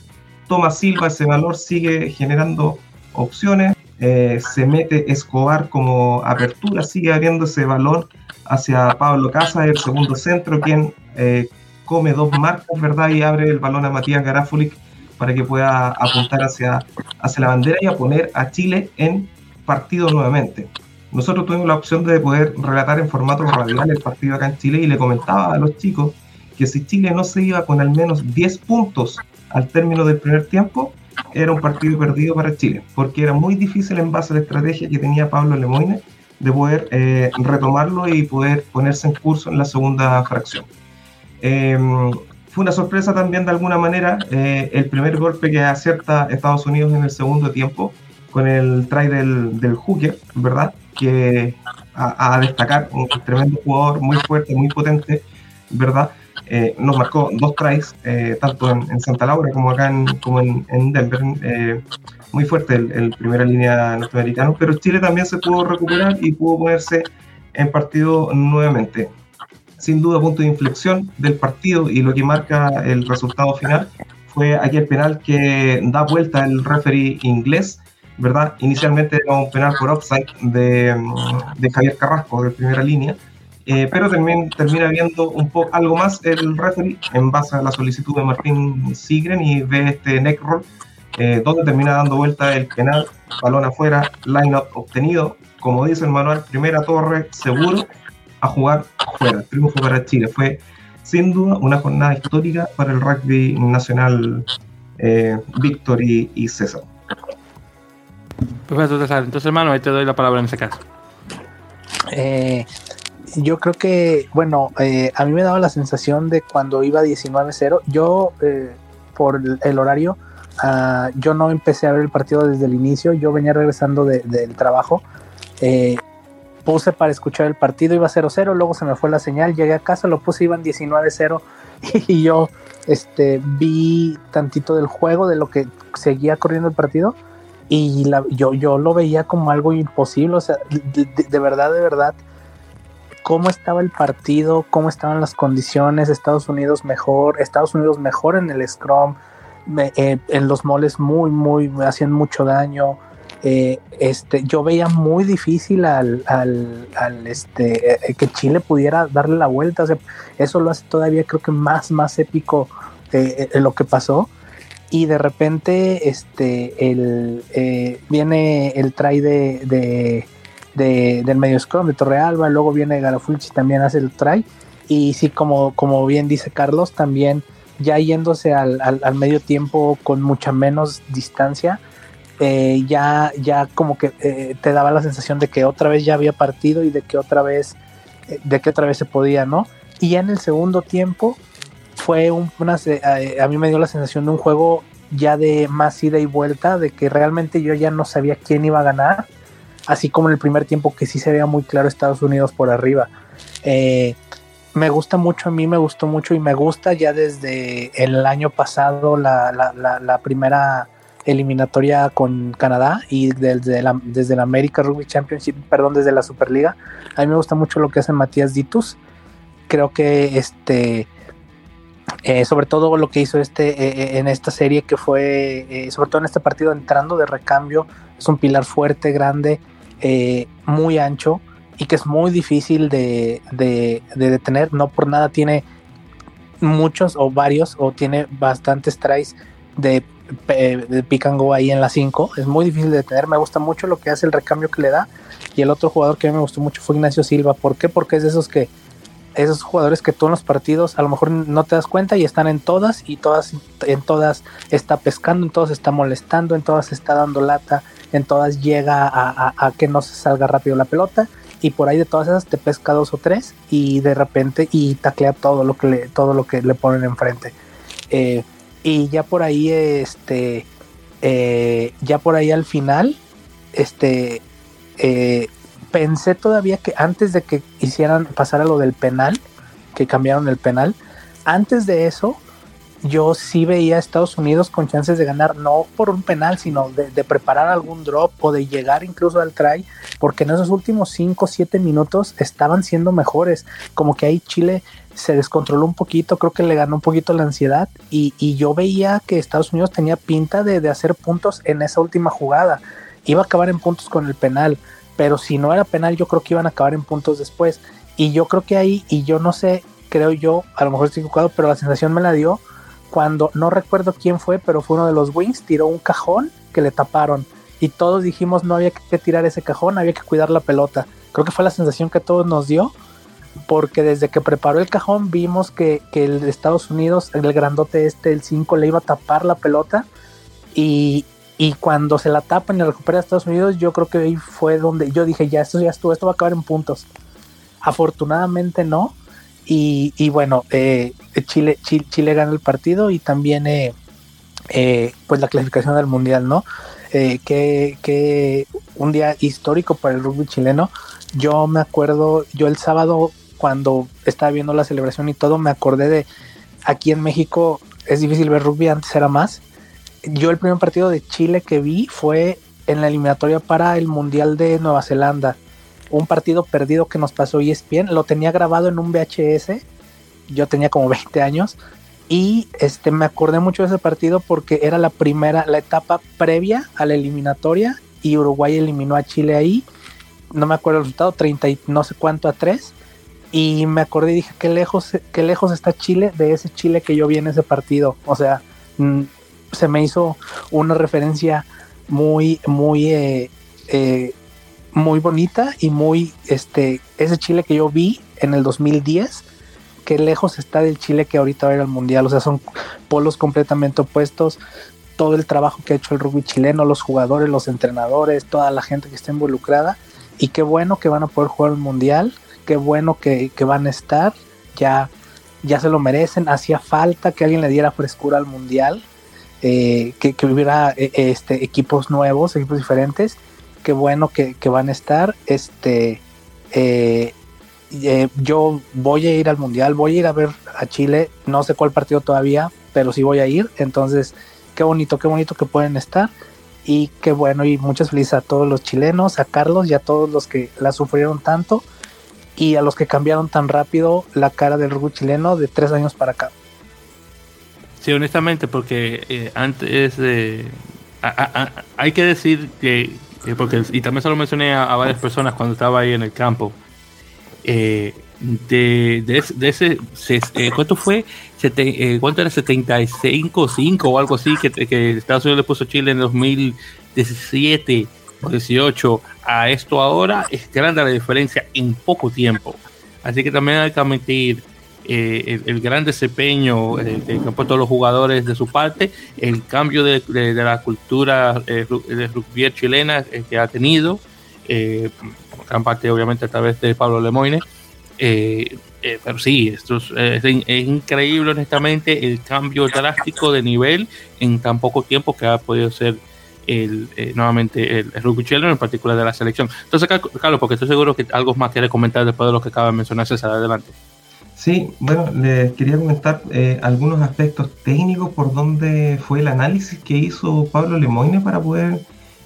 Toma Silva ese valor, sigue generando opciones. Eh, se mete Escobar como apertura, sigue abriendo ese balón hacia Pablo Casa, el segundo centro, quien eh, come dos marcas, ¿verdad? Y abre el balón a Matías Garafulic para que pueda apuntar hacia, hacia la bandera y a poner a Chile en partido nuevamente nosotros tuvimos la opción de poder relatar en formato radial el partido acá en Chile y le comentaba a los chicos que si Chile no se iba con al menos 10 puntos al término del primer tiempo, era un partido perdido para Chile, porque era muy difícil en base a la estrategia que tenía Pablo Lemoine de poder eh, retomarlo y poder ponerse en curso en la segunda fracción. Em, fue una sorpresa también de alguna manera eh, el primer golpe que acierta Estados Unidos en el segundo tiempo, con el try del, del Hooker, ¿verdad? Que a, destacar, un tremendo jugador, muy fuerte, muy potente, ¿verdad? Eh, nos marcó dos tries, eh, tanto en, Santa Laura como acá en, como en, Denver. Eh, muy fuerte el, primera línea norteamericano, pero Chile también se pudo recuperar y pudo ponerse en partido nuevamente. Sin duda, punto de inflexión del partido y lo que marca el resultado final fue aquel penal que da vuelta el referee inglés ¿verdad? Inicialmente era un penal por offside de, de Javier Carrasco de primera línea, eh, pero también termina viendo un poco algo más el referee en base a la solicitud de Martín Sigren y ve este neck roll, eh, donde termina dando vuelta el penal, balón afuera, line-up obtenido, como dice el manual, primera torre, seguro, a jugar fuera, triunfo para Chile. Fue sin duda una jornada histórica para el rugby nacional eh, Víctor y César. Perfecto, Entonces, hermano, ahí te doy la palabra en ese caso. Eh, yo creo que, bueno, eh, a mí me daba la sensación de cuando iba 19-0, yo eh, por el horario, ah, yo no empecé a ver el partido desde el inicio, yo venía regresando del trabajo, puse para escuchar el partido, iba 0-0, luego se me fue la señal, llegué a casa, lo puse, iban 19-0 y yo este, vi tantito del juego, de lo que seguía corriendo el partido y yo, yo lo veía como algo imposible, o sea, de, verdad, de verdad, cómo estaba el partido, cómo estaban las condiciones, Estados Unidos mejor, Estados Unidos mejor en el Scrum, eh, en los moles muy, muy, me hacían mucho daño. Eh, este, yo veía muy difícil al, al, al este, eh, que Chile pudiera darle la vuelta. Eso lo hace todavía creo que más, más épico lo que pasó y de repente este el, eh, viene el try de, del medio scrum de Torrealba, luego viene Garofulci también hace el try y sí como, como bien dice Carlos también ya yéndose al, medio tiempo con mucha menos distancia eh, ya, ya como que eh, te daba la sensación de que otra vez ya había partido y de que otra vez de que otra vez se podía, ¿no? Y ya en el segundo tiempo fue un, una, a, mí me dio la sensación de un juego ya de más ida y vuelta, de que realmente yo ya no sabía quién iba a ganar, así como en el primer tiempo que sí se veía muy claro Estados Unidos por arriba. Eh, me gusta mucho, a mí me gustó mucho y me gusta ya desde el año pasado la, la, primera eliminatoria con Canadá y desde la, desde la America Rugby Championship, perdón, desde la Superliga. A mí me gusta mucho lo que hace Matías Ditus. Creo que este eh, sobre todo lo que hizo este eh, eh, en esta serie que fue sobre todo en este partido entrando de recambio es un pilar fuerte grande muy ancho y que es muy difícil de, detener no por nada tiene muchos o varios o tiene bastantes tries de, de pick and go ahí en la 5 es muy difícil de detener. Me gusta mucho lo que hace el recambio que le da. Y el otro jugador que a mí me gustó mucho fue Ignacio Silva. ¿por qué? porque es de esos que esos jugadores que tú en los partidos a lo mejor no te das cuenta y están en todas y todas en todas está pescando, en todas está molestando, en todas está dando lata, en todas llega a, que no se salga rápido la pelota. Y por ahí de todas esas te pesca dos o tres y de repente y taclea todo lo que le, todo lo que le ponen enfrente. Eh, y ya por ahí este eh, ya por ahí al final este eh, pensé todavía que antes de que hicieran pasar lo del penal, que cambiaron el penal, antes de eso, yo sí veía a Estados Unidos con chances de ganar, no por un penal, sino de, preparar algún drop o de llegar incluso al try, porque en esos últimos 5 o 7 minutos estaban siendo mejores. Como que ahí Chile se descontroló un poquito, creo que le ganó un poquito la ansiedad y, yo veía que Estados Unidos tenía pinta de, de hacer puntos en esa última jugada. Iba a acabar en puntos con el penal pero si no era penal yo creo que iban a acabar en puntos después. Y yo creo que ahí, y yo no sé, creo yo, a lo mejor estoy equivocado, pero la sensación me la dio cuando, no recuerdo quién fue, pero fue uno de los Wings, tiró un cajón que le taparon. Y todos dijimos no había que tirar ese cajón, había que cuidar la pelota. Creo que fue la sensación que todos nos dio, porque desde que preparó el cajón vimos que, que el Estados Unidos, el grandote este, el 5, le iba a tapar la pelota. Y, y cuando se la tapan y la recupera Estados Unidos, yo creo que ahí fue donde yo dije, ya esto ya estuvo, esto va a acabar en puntos. Afortunadamente no. Y, bueno, eh, Chile, Chile, gana el partido y también eh, eh, pues la clasificación del mundial, ¿no? eh, que, un día histórico para el rugby chileno. Yo me acuerdo, yo el sábado cuando estaba viendo la celebración y todo, me acordé de aquí en México es difícil ver rugby, antes era más. Yo el primer partido de Chile que vi fue en la eliminatoria para el Mundial de Nueva Zelanda. Un partido perdido que nos pasó ESPN, lo tenía grabado en un VHS, yo tenía como 20 años, y este, me acordé mucho de ese partido porque era la primera, la etapa previa a la eliminatoria y Uruguay eliminó a Chile ahí. No me acuerdo el resultado, 30 y no sé cuánto a 3. Y me acordé y dije, qué lejos, qué lejos está Chile de ese Chile que yo vi en ese partido. O sea, mm, se me hizo una referencia muy, muy, eh, eh, muy bonita y muy, este, ese Chile que yo vi en el 2010 qué lejos está del Chile que ahorita va a ir al Mundial. O sea, son polos completamente opuestos. Todo el trabajo que ha hecho el rugby chileno, los jugadores, los entrenadores, toda la gente que está involucrada. Y qué bueno que van a poder jugar el Mundial. Qué bueno que, van a estar. Ya, ya se lo merecen. Hacía falta que alguien le diera frescura al Mundial. Eh, que, hubiera eh, este, equipos nuevos, equipos diferentes. Qué bueno que, van a estar. Este, eh, eh, yo voy a ir al mundial, voy a ir a ver a Chile, no sé cuál partido todavía, pero sí voy a ir, entonces qué bonito, qué bonito que pueden estar y qué bueno y muchas felicidades a todos los chilenos, a Carlos y a todos los que la sufrieron tanto y a los que cambiaron tan rápido la cara del rugby chileno de tres años para acá. Sí, honestamente, porque eh, antes de... hay que decir que, y también se lo mencioné a varias personas cuando estaba ahí en el campo, eh, de, de, ese, eh, ¿cuánto fue? Eh, ¿Cuánto era? 75, 5 o algo así que, que Estados Unidos le puso Chile en 2017 o 18 a esto ahora, es grande la diferencia en poco tiempo. Así que también hay que admitir el, gran desempeño que han puesto los jugadores de su parte, el cambio de, la cultura de rugby chilena que ha tenido, gran parte obviamente a través de Pablo Lemoine. Eh, eh, pero sí, esto es, increíble honestamente el cambio drástico de nivel en tan poco tiempo que ha podido ser el, eh, nuevamente el, el rugby chileno, en particular de la selección. Entonces, Carlos, porque estoy seguro que algo más quiere comentar después de lo que acaba de mencionar César, adelante. Sí, bueno, les quería comentar algunos aspectos técnicos por donde fue el análisis que hizo Pablo Lemoine para poder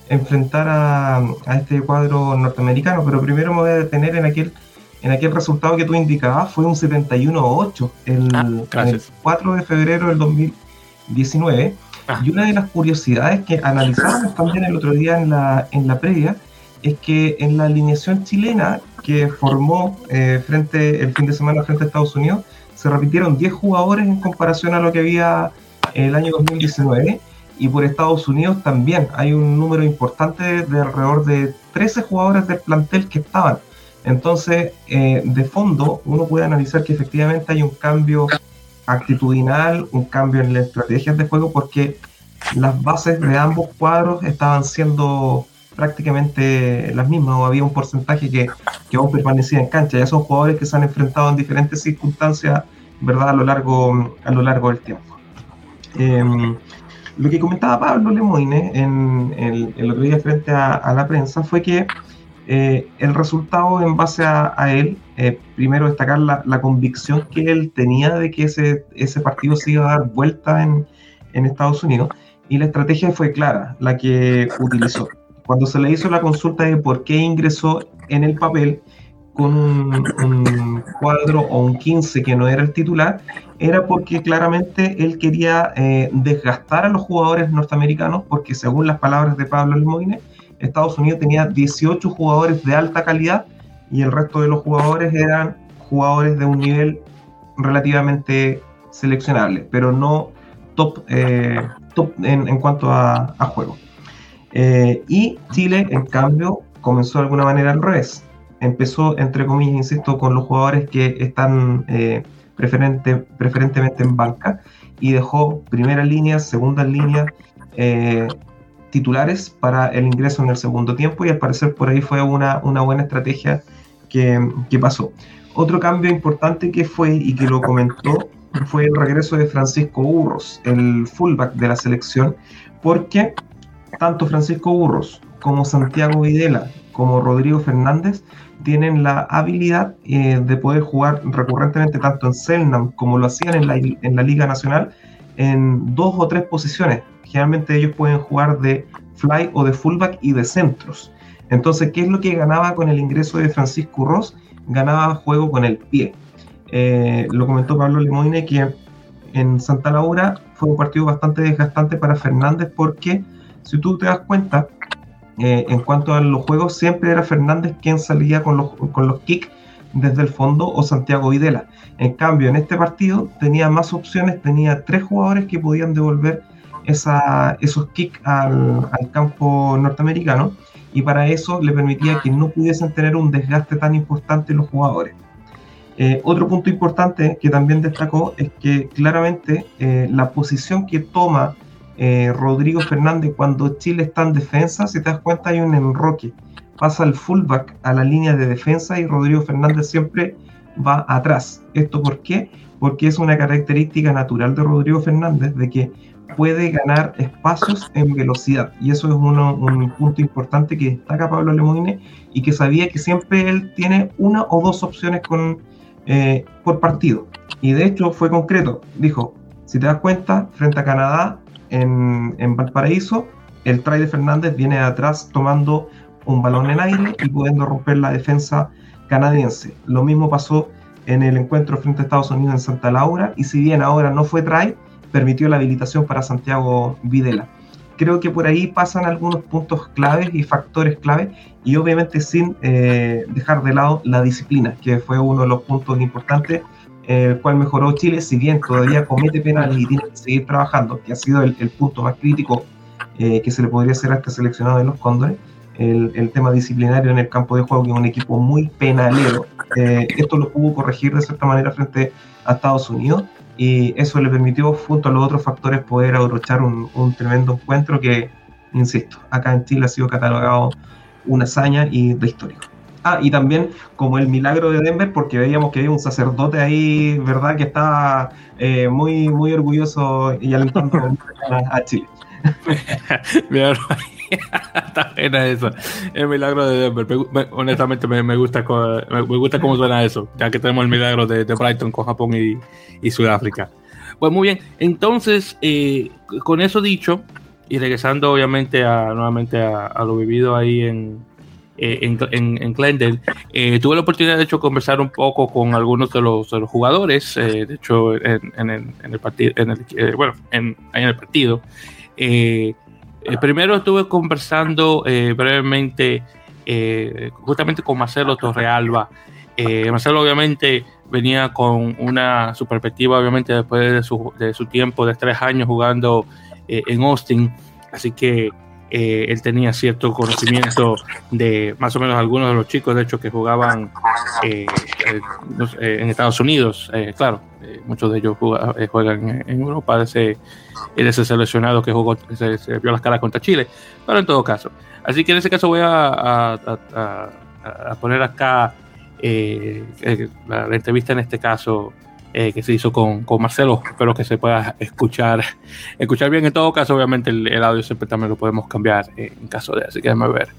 enfrentar a, este cuadro norteamericano, pero primero me voy a detener en aquel, en aquel resultado que tú indicabas, fue un 71-8 el, ah, el 4 de febrero del 2019. Ah. Y una de las curiosidades que analizamos también el otro día en la, en la previa es que en la alineación chilena que formó eh, frente el fin de semana frente a Estados Unidos, se repitieron 10 jugadores en comparación a lo que había el año 2019 y por Estados Unidos también hay un número importante de alrededor de 13 jugadores del plantel que estaban. Entonces, eh, de fondo, uno puede analizar que efectivamente hay un cambio actitudinal, un cambio en las estrategias de juego, porque las bases de ambos cuadros estaban siendo prácticamente las mismas, o había un porcentaje que, que aún permanecía en cancha. Ya son jugadores que se han enfrentado en diferentes circunstancias, ¿verdad?, a lo largo, a lo largo del tiempo. Em, lo que comentaba Pablo Lemoine en, el otro día frente a, la prensa fue que eh, el resultado en base a, él, eh, primero destacar la, convicción que él tenía de que ese, ese partido se iba a dar vuelta en, Estados Unidos y la estrategia fue clara, la que utilizó. Cuando se le hizo la consulta de por qué ingresó en el papel con un, cuadro o un 15 que no era el titular, era porque claramente él quería eh, desgastar a los jugadores norteamericanos, porque según las palabras de Pablo Lemoine, Estados Unidos tenía 18 jugadores de alta calidad y el resto de los jugadores eran jugadores de un nivel relativamente seleccionable, pero no top, eh, top en, cuanto a, juego. Eh, y Chile, en cambio, comenzó de alguna manera al revés. Empezó, entre comillas, insisto, con los jugadores que están preferente, preferentemente en banca, y dejó primeras líneas, segundas líneas, eh, titulares para el ingreso en el segundo tiempo, y al parecer por ahí fue una, una buena estrategia que, que pasó. Otro cambio importante que fue y que lo comentó fue el regreso de Francisco Urros, el fullback de la selección, porque tanto Francisco Burros como Santiago Videla como Rodrigo Fernández tienen la habilidad eh, de poder jugar recurrentemente tanto en Selnam como lo hacían en la, en la Liga Nacional en dos o tres posiciones. Generalmente ellos pueden jugar de fly o de fullback y de centros. Entonces, ¿qué es lo que ganaba con el ingreso de Francisco Ross? Ganaba juego con el pie. Eh, lo comentó Pablo Lemoine que en Santa Laura fue un partido bastante desgastante para Fernández porque, si tú te das cuenta, eh, en cuanto a los juegos, siempre era Fernández quien salía con los, con los kicks desde el fondo o Santiago Videla. En cambio, en este partido tenía más opciones, tenía tres jugadores que podían devolver esos kicks al, al, campo norteamericano y para eso le permitía que no pudiesen tener un desgaste tan importante los jugadores. Eh, otro punto importante que también destacó es que claramente eh, la posición que toma eh, Rodrigo Fernández cuando Chile está en defensa, si te das cuenta hay un enroque, pasa el fullback a la línea de defensa y Rodrigo Fernández siempre va atrás. ¿Esto por qué? Porque es una característica natural de Rodrigo Fernández de que puede ganar espacios en velocidad y eso es uno, un punto importante que destaca Pablo Lemoine y que sabía que siempre él tiene una o dos opciones con, eh, por partido y de hecho fue concreto, dijo, si te das cuenta, frente a Canadá en, en Valparaíso, el try de Fernández viene atrás tomando un balón en aire y pudiendo romper la defensa canadiense. Lo mismo pasó en el encuentro frente a Estados Unidos en Santa Laura y si bien ahora no fue try, permitió la habilitación para Santiago Videla. Creo que por ahí pasan algunos puntos claves y factores claves y obviamente sin eh, dejar de lado la disciplina, que fue uno de los puntos importantes el cual mejoró Chile, si bien todavía comete penales y tiene que seguir trabajando, que ha sido el, punto más crítico eh, que se le podría hacer a este seleccionado de los Cóndores, el, tema disciplinario en el campo de juego, que es un equipo muy penalero. Eh, esto lo pudo corregir de cierta manera frente a Estados Unidos y eso le permitió, junto a los otros factores, poder abrochar un, un tremendo encuentro que, insisto, acá en Chile ha sido catalogado una hazaña y de histórico. Ah, y también como el milagro de Denver, porque veíamos que había un sacerdote ahí, ¿verdad? Que estaba eh, muy, muy orgulloso y alentando a, a Chile. Está buena eso. El milagro de Denver. honestamente me, gusta, me, gusta cómo suena eso, ya que tenemos el milagro de, Brighton con Japón y, Sudáfrica. Pues muy bien, entonces, eh, con eso dicho, y regresando obviamente a, nuevamente a lo vivido ahí en, eh, en, en, Glendale. Eh, tuve la oportunidad, de hecho, conversar un poco con algunos de los, de los jugadores, eh, de hecho, en, el, partido, en el, bueno, en, en, el partido. primero estuve conversando brevemente justamente con Marcelo Torrealba. Marcelo obviamente venía con una su perspectiva, obviamente, después de su, de su tiempo de tres años jugando en Austin. Así que eh, él tenía cierto conocimiento de más o menos algunos de los chicos, de hecho, que jugaban eh, eh, en Estados Unidos, claro, muchos de ellos juegan en Europa, ese, ese seleccionado que jugó, se, vio las caras contra Chile, pero en todo caso. Así que en ese caso voy a, a, poner acá la, la entrevista en este caso eh, que se hizo con, con, Marcelo. Espero que se pueda escuchar escuchar bien. En todo caso, obviamente, el, audio siempre también lo podemos cambiar en caso de. Así que déjame ver.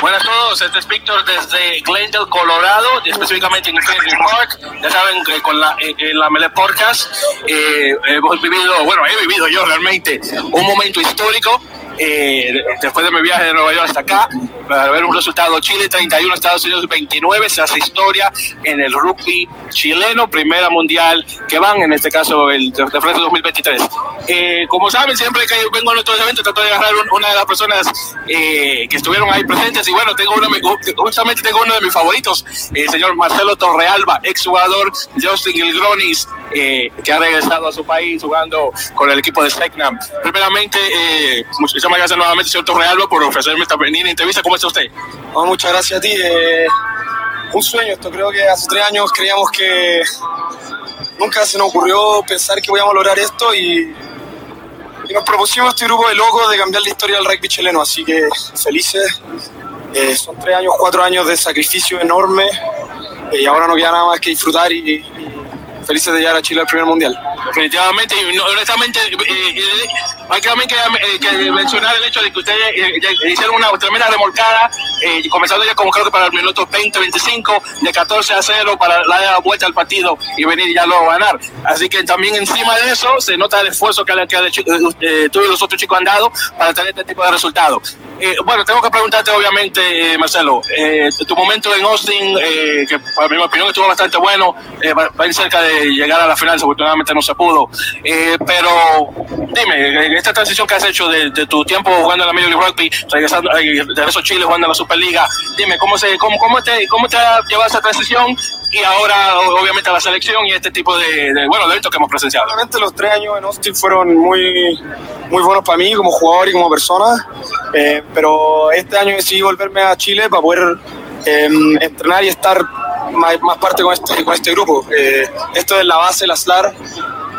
Buenas a todos, este es Víctor desde Glendale, Colorado, específicamente en Kennedy Park. Ya saben que con la, eh, la Mele Podcast eh, hemos vivido, bueno, he vivido yo realmente un momento histórico eh, después de mi viaje de Nueva York hasta acá, para ver un resultado Chile 31, Estados Unidos 29, se hace historia en el rugby chileno, primera mundial que van, en este caso el de, de 2023. Eh, como saben, siempre que vengo a nuestros eventos trato de agarrar una de las personas eh, que estuvieron ahí presentes y bueno, tengo uno, justamente tengo uno de mis favoritos, el señor Marcelo Torrealba, ex jugador de Austin Gilgronis, que ha regresado a su país jugando con el equipo de Stecknam. Primeramente, eh, gracias nuevamente, señor Torrealba, por ofrecerme esta venida entrevista. ¿Cómo está usted? muchas gracias a ti. Eh, un sueño esto. Creo que hace tres años creíamos que nunca se nos ocurrió pensar que podíamos lograr esto y, nos propusimos este grupo de locos de cambiar la historia del rugby chileno. Así que felices. Eh, son tres años, cuatro años de sacrificio enorme eh, y ahora no queda nada más que disfrutar y, y felices de llegar a Chile al primer mundial. Definitivamente, y honestamente, eh, eh, hay también que, mencionar el hecho de que ustedes hicieron una tremenda remolcada, comenzando ya como creo que para el minuto 20, 25, de 14 a 0 para la vuelta al partido y venir ya luego a ganar. Así que también encima de eso se nota el esfuerzo que, que todos los otros chicos han dado para tener este tipo de resultados. bueno, tengo que preguntarte obviamente, Marcelo, tu momento en Austin, que para mi opinión estuvo bastante bueno, va, a ir cerca de llegar a la final, afortunadamente no se pudo. Eh, pero dime, esta transición que has hecho de, tu tiempo jugando en la Major League Rugby, regresando de eso Chile jugando en la Superliga, dime, ¿cómo, se, cómo, cómo, te, cómo te ha llevado esa transición y ahora obviamente a la selección y este tipo de, bueno, de eventos que hemos presenciado? Obviamente los tres años en Austin fueron muy, muy buenos para mí como jugador y como persona, eh, pero este año decidí volverme a Chile para poder eh, entrenar y estar más, parte con este, con este grupo. Eh, esto es la base, la SLAR,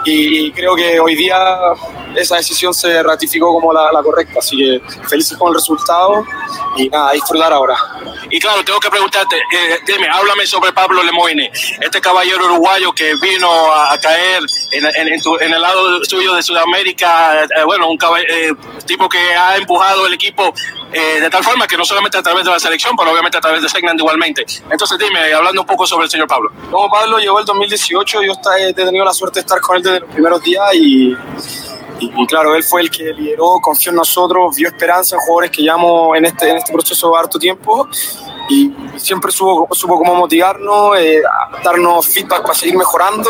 y creo que hoy día esa decisión se ratificó como la, correcta. Así que felices con el resultado y nada, disfrutar ahora. Y claro, tengo que preguntarte, eh, dime, háblame sobre Pablo Lemoine, este caballero uruguayo que vino a, caer en, en, el lado suyo de Sudamérica, eh, bueno, un eh, tipo que ha empujado el equipo de tal forma que no solamente a través de la selección, pero obviamente a través de Segnan igualmente. Entonces dime, hablando un poco sobre el señor Pablo. Como Pablo llegó el 2018, yo he tenido la suerte de estar con él desde los primeros días y y, claro, él fue el que lideró, confió en nosotros, vio esperanza en jugadores que llevamos en este, en este proceso de harto tiempo y siempre supo, supo cómo motivarnos, eh, darnos feedback para seguir mejorando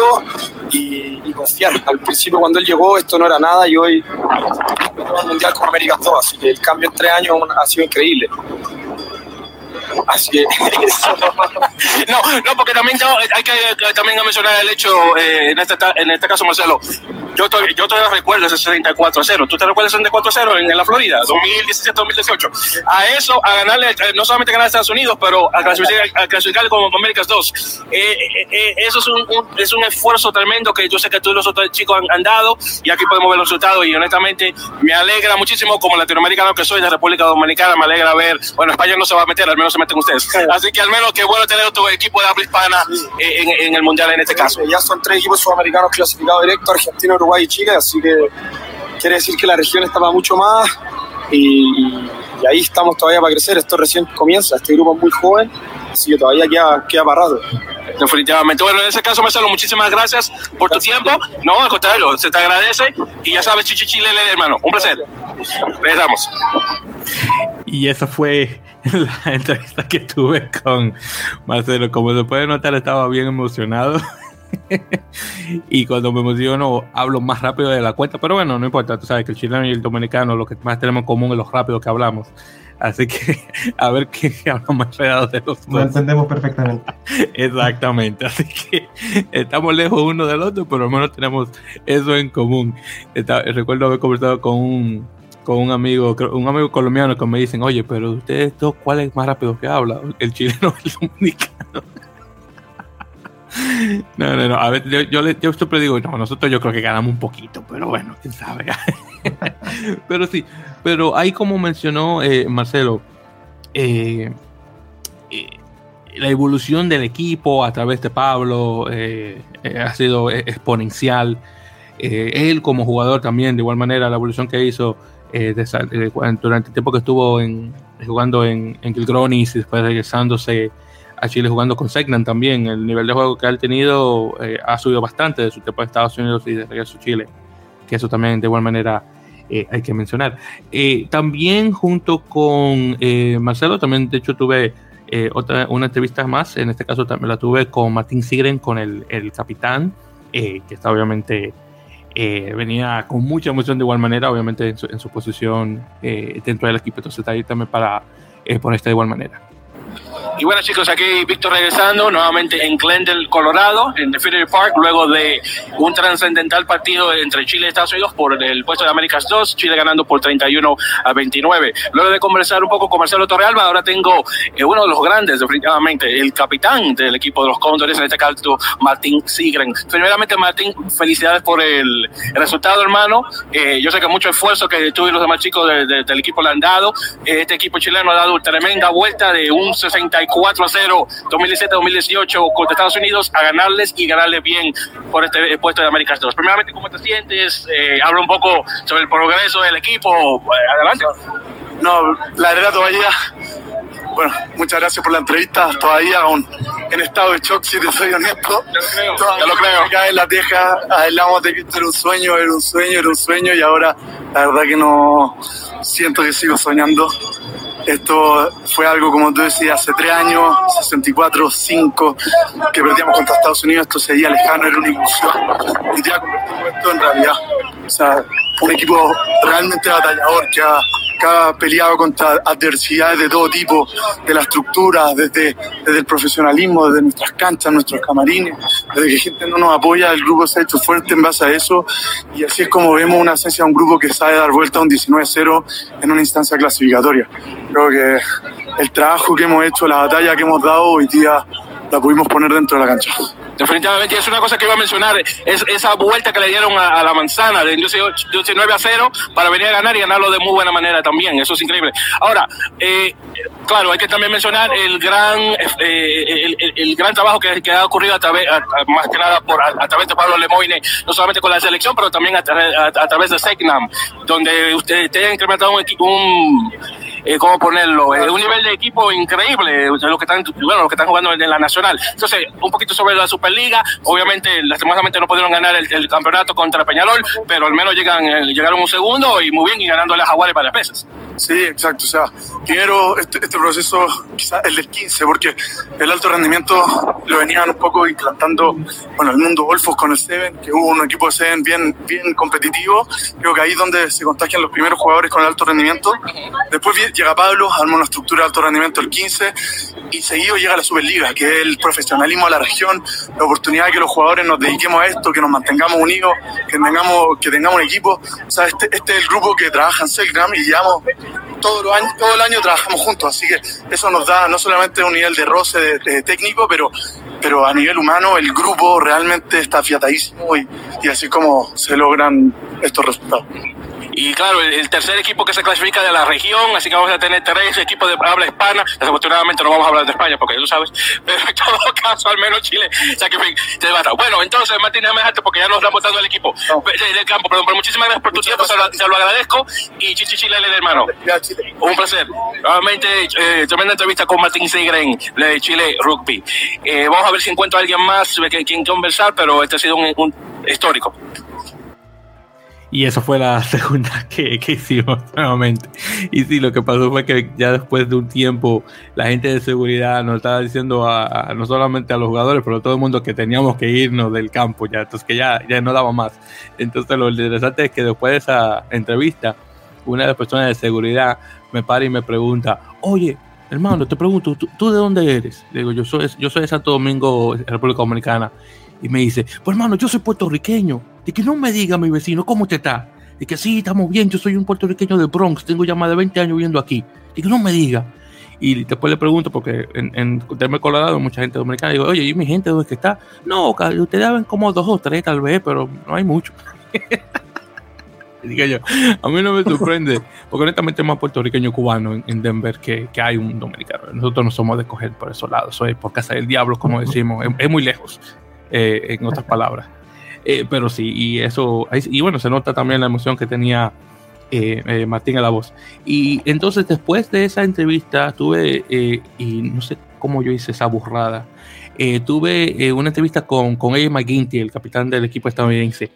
y, confiar. Al principio cuando él llegó esto no era nada y hoy el Mundial con América 2, así que el cambio en tres años ha sido increíble. Así que no, no, porque también hay que también mencionar el hecho, eh, en, este, en este caso, Marcelo, yo yo todavía recuerdo ese 64 a 0. ¿Tú te recuerdas ese 64 a 0 en, la Florida, 2017-2018? A eso, a ganarle, eh, no solamente ganar a Estados Unidos, pero a clasificar, como Américas 2. Eh, eh, eh, eso es un, es un esfuerzo tremendo que yo sé que tú y los otros chicos han, dado y aquí podemos ver los resultados y honestamente me alegra muchísimo como latinoamericano que soy de República Dominicana, me alegra ver, bueno, España no se va a meter, al menos se meten ustedes. Así que al menos qué bueno tener otro equipo de habla hispana en, en, el Mundial en este caso. Ya son tres equipos sudamericanos clasificados directo, Argentina, Uruguay y Chile, así que quiere decir que la región estaba mucho más y, ahí estamos todavía para crecer. Esto recién comienza, este grupo es muy joven, así que todavía queda, queda parado. Definitivamente. Bueno, en ese caso, Marcelo, muchísimas gracias por tu tiempo. No, al contrario, se te agradece. Y ya sabes, Chichi Chile, hermano. Un placer. Regresamos. Y esa fue la entrevista que tuve con Marcelo. Como se puede notar, estaba bien emocionado. y cuando me emociono hablo más rápido de la cuenta, pero bueno, no importa, tú sabes que el chileno y el dominicano lo que más tenemos en común es lo rápido que hablamos. Así que a ver qué habla más real de los dos. Lo entendemos perfectamente. Exactamente, así que estamos lejos uno del otro, pero al menos tenemos eso en común. recuerdo haber conversado con un, con un amigo, un amigo colombiano que me dicen, oye, pero ustedes dos, ¿cuál es más rápido que habla? ¿El chileno o el dominicano? No, no, no. A ver, yo, yo, siempre digo, no, nosotros yo creo que ganamos un poquito, pero bueno, quién sabe. pero sí, pero ahí como mencionó eh, Marcelo, eh, eh, la evolución del equipo a través de Pablo ha sido exponencial. él como jugador también, de igual manera, la evolución que hizo durante el tiempo que estuvo en, jugando en, en Gilgronis y después regresándose a Chile jugando con Segnan también. El nivel de juego que ha tenido eh, ha subido bastante de su tiempo en Estados Unidos y de regreso a Chile, que eso también de igual manera eh, hay que mencionar. Eh, también junto con Marcelo, también de hecho tuve otra, una entrevista más, en este caso también la tuve con Martín Sigren, con el, el capitán, que está obviamente... venía con mucha emoción de igual manera, obviamente en su, en su posición dentro del equipo, entonces está ahí también para ponerse de igual manera. Y bueno chicos, aquí Víctor regresando nuevamente en Glendale, Colorado, en Definitive Park, luego de un trascendental partido entre Chile y Estados Unidos por el puesto de Américas 2, Chile ganando por 31 a 29. Luego de conversar un poco con Marcelo Torrealba, ahora tengo eh, uno de los grandes, definitivamente, el capitán del equipo de los Cóndores, en este caso Martín Sigren. Primeramente Martín, felicidades por el, resultado hermano. Eh, yo sé que mucho esfuerzo que tú y los demás chicos del equipo le han dado. este equipo chileno ha dado tremenda vuelta de un 60 Uruguay 4 a 0 2017-2018 contra Estados Unidos a ganarles y ganarles bien por este puesto de América 2. Primeramente, ¿cómo te sientes? Eh, habla un poco sobre el progreso del equipo. Adelante. No, la verdad todavía, bueno, muchas gracias por la entrevista, todavía aún en estado de shock, si te soy honesto. Ya lo creo. Acá en la teja hablamos de que esto era un sueño, era un sueño, era un sueño y ahora la verdad que no siento que sigo soñando. Esto fue algo, como tú decías, hace tres años, 64, 5, que perdíamos contra Estados Unidos, esto seguía lejano, era una ilusión. Y ya convertimos esto en realidad. O sea, un equipo realmente batallador que ha, que ha peleado contra adversidades de todo tipo, de la estructura, desde, desde el profesionalismo, desde nuestras canchas, nuestros camarines, desde que gente no nos apoya, el grupo se ha hecho fuerte en base a eso y así es como vemos una esencia de un grupo que sabe dar vuelta a un 19-0 en una instancia clasificatoria. Creo que el trabajo que hemos hecho, la batalla que hemos dado hoy día la pudimos poner dentro de la cancha. Definitivamente, es una cosa que iba a mencionar, es esa vuelta que le dieron a, a la manzana de 19 a 0 para venir a ganar y ganarlo de muy buena manera también, eso es increíble. Ahora, eh, claro, hay que también mencionar el gran, eh, el, el, el, gran trabajo que, que, ha ocurrido a través, a, a, más que nada por, a, través de Pablo Lemoyne, no solamente con la selección, pero también a, través de Segnam, donde usted, usted ha incrementado un, un eh, ¿cómo ponerlo? Eh, un nivel de equipo increíble, los que están, bueno, los que están jugando en la nacional. Entonces, un poquito sobre la Superliga, obviamente, lastimosamente no pudieron ganar el, el campeonato contra Peñarol, pero al menos llegan, eh, llegaron un segundo y muy bien y ganándole a Jaguares varias veces. Sí, exacto. O sea, primero este, este proceso, quizás el del 15, porque el alto rendimiento lo venían un poco implantando, bueno, el mundo golfos con el Seven, que hubo un equipo de Seven bien, bien competitivo. Creo que ahí es donde se contagian los primeros jugadores con el alto rendimiento. Después llega Pablo, arma una estructura de alto rendimiento el 15 y seguido llega la Superliga, que es el profesionalismo de la región, la oportunidad de que los jugadores nos dediquemos a esto, que nos mantengamos unidos, que tengamos, que tengamos un equipo. O sea, este, este es el grupo que trabaja en Selgram y llevamos todo el, año, todo el año trabajamos juntos, así que eso nos da no solamente un nivel de roce de, técnico, pero, pero a nivel humano el grupo realmente está afiatadísimo y, y así como se logran estos resultados. Y claro, el, el, tercer equipo que se clasifica de la región, así que vamos a tener tres equipos de habla hispana. Desafortunadamente no vamos a hablar de España, porque tú sabes, pero en todo caso, al menos Chile se va Bueno, entonces, Martín, déjame dejarte porque ya nos estamos dando el equipo no. del campo. Perdón, pero muchísimas gracias por tu tiempo, se lo, se lo agradezco. Y Chichi Chile, hermano. Un placer. Nuevamente, eh, tremenda entrevista con Martín Seigren de Chile Rugby. Eh, vamos a ver si encuentro a alguien más que quien conversar, pero este ha sido un, un histórico. Y eso fue la segunda que, que, hicimos nuevamente. Y sí, lo que pasó fue que ya después de un tiempo, la gente de seguridad nos estaba diciendo a, a, no solamente a los jugadores, pero a todo el mundo que teníamos que irnos del campo ya. Entonces que ya, ya no daba más. Entonces lo interesante es que después de esa entrevista, una de las personas de seguridad me para y me pregunta, oye, hermano, te pregunto, ¿tú, ¿tú de dónde eres? Le digo, yo soy, yo soy de Santo Domingo, República Dominicana. Y me dice, pues hermano, yo soy puertorriqueño. De que no me diga mi vecino, ¿cómo te está? De que sí, estamos bien, yo soy un puertorriqueño de Bronx, tengo ya más de 20 años viviendo aquí. De que no me diga. Y después le pregunto, porque en, en Denver, Colorado, mucha gente dominicana, digo, oye, ¿y mi gente dónde es que está? No, ustedes ven como dos o tres tal vez, pero no hay mucho. Diga yo, a mí no me sorprende, porque honestamente es más puertorriqueño cubano en, en Denver que, que, hay un dominicano. Nosotros no somos de coger por esos lados, soy por casa del diablo, como decimos, es, es muy lejos, eh, en otras palabras. Eh, pero sí, y eso, y bueno, se nota también la emoción que tenía eh, eh, Martín a la voz. Y entonces después de esa entrevista tuve, eh, y no sé cómo yo hice esa burrada, tuve una entrevista con, con Eddie McGuinty, el capitán del equipo estadounidense.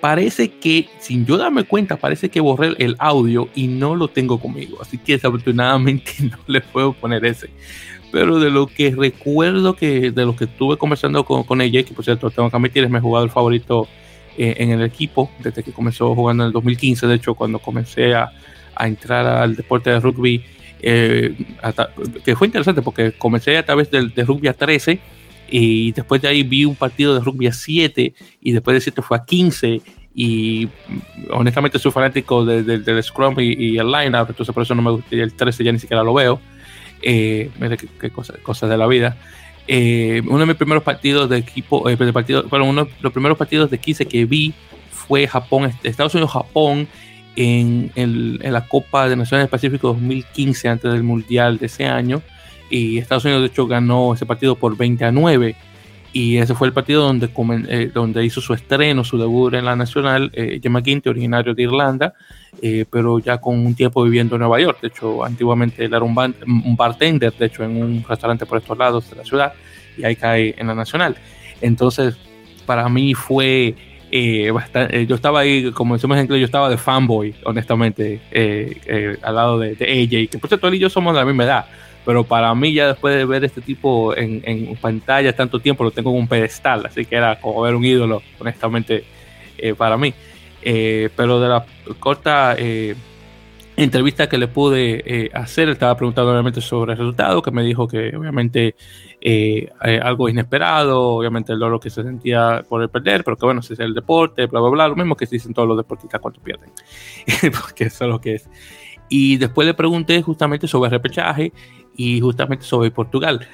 Parece que, sin yo darme cuenta, parece que borré el audio y no lo tengo conmigo. Así que desafortunadamente no le puedo poner ese pero de lo que recuerdo que de lo que estuve conversando con, con ella, que por cierto tengo que admitir es mi jugador favorito eh, en el equipo desde que comenzó jugando en el 2015, de hecho cuando comencé a, a entrar al deporte de rugby, eh, que fue interesante porque comencé a través del de rugby a 13 y después de ahí vi un partido de rugby a 7 y después de 7 fue a 15 y honestamente soy fanático del de, Scrum y, y el line-up, entonces por eso no me gustaría el 13 ya ni siquiera lo veo eh, mira qué, qué cosas cosa de la vida. Eh, uno de mis primeros partidos de equipo, eh, de partido, bueno, uno de los primeros partidos de 15 que vi fue Japón, Estados Unidos-Japón en, en, en, la Copa de Naciones del Pacífico 2015, antes del Mundial de ese año. y Estados Unidos de hecho ganó ese partido por 20 a 9 y ese fue el partido donde, eh, donde hizo su estreno, su debut en la nacional, eh, Gemma originario de Irlanda, eh, pero ya con un tiempo viviendo en Nueva York. De hecho, antiguamente él era un, un, bartender, de hecho, en un restaurante por estos lados de la ciudad, y ahí cae en la nacional. Entonces, para mí fue eh, bastante, yo estaba ahí, como decimos en inglés, yo estaba de fanboy, honestamente, al lado de, de, AJ, que por cierto él y yo somos de la misma edad pero para mí ya después de ver este tipo en, en pantalla tanto tiempo lo tengo en un pedestal, así que era como ver un ídolo, honestamente, eh, para mí. Eh, pero de la corta eh, entrevista que le pude hacer, estaba preguntando obviamente sobre el resultado, que me dijo que obviamente algo inesperado, obviamente el dolor que se sentía por el perder, pero que bueno, si es el deporte, bla, bla, bla, lo mismo que se dicen todos los deportistas cuando pierden, porque eso es lo que es. Y después le pregunté justamente sobre el repechaje y justamente sobre Portugal.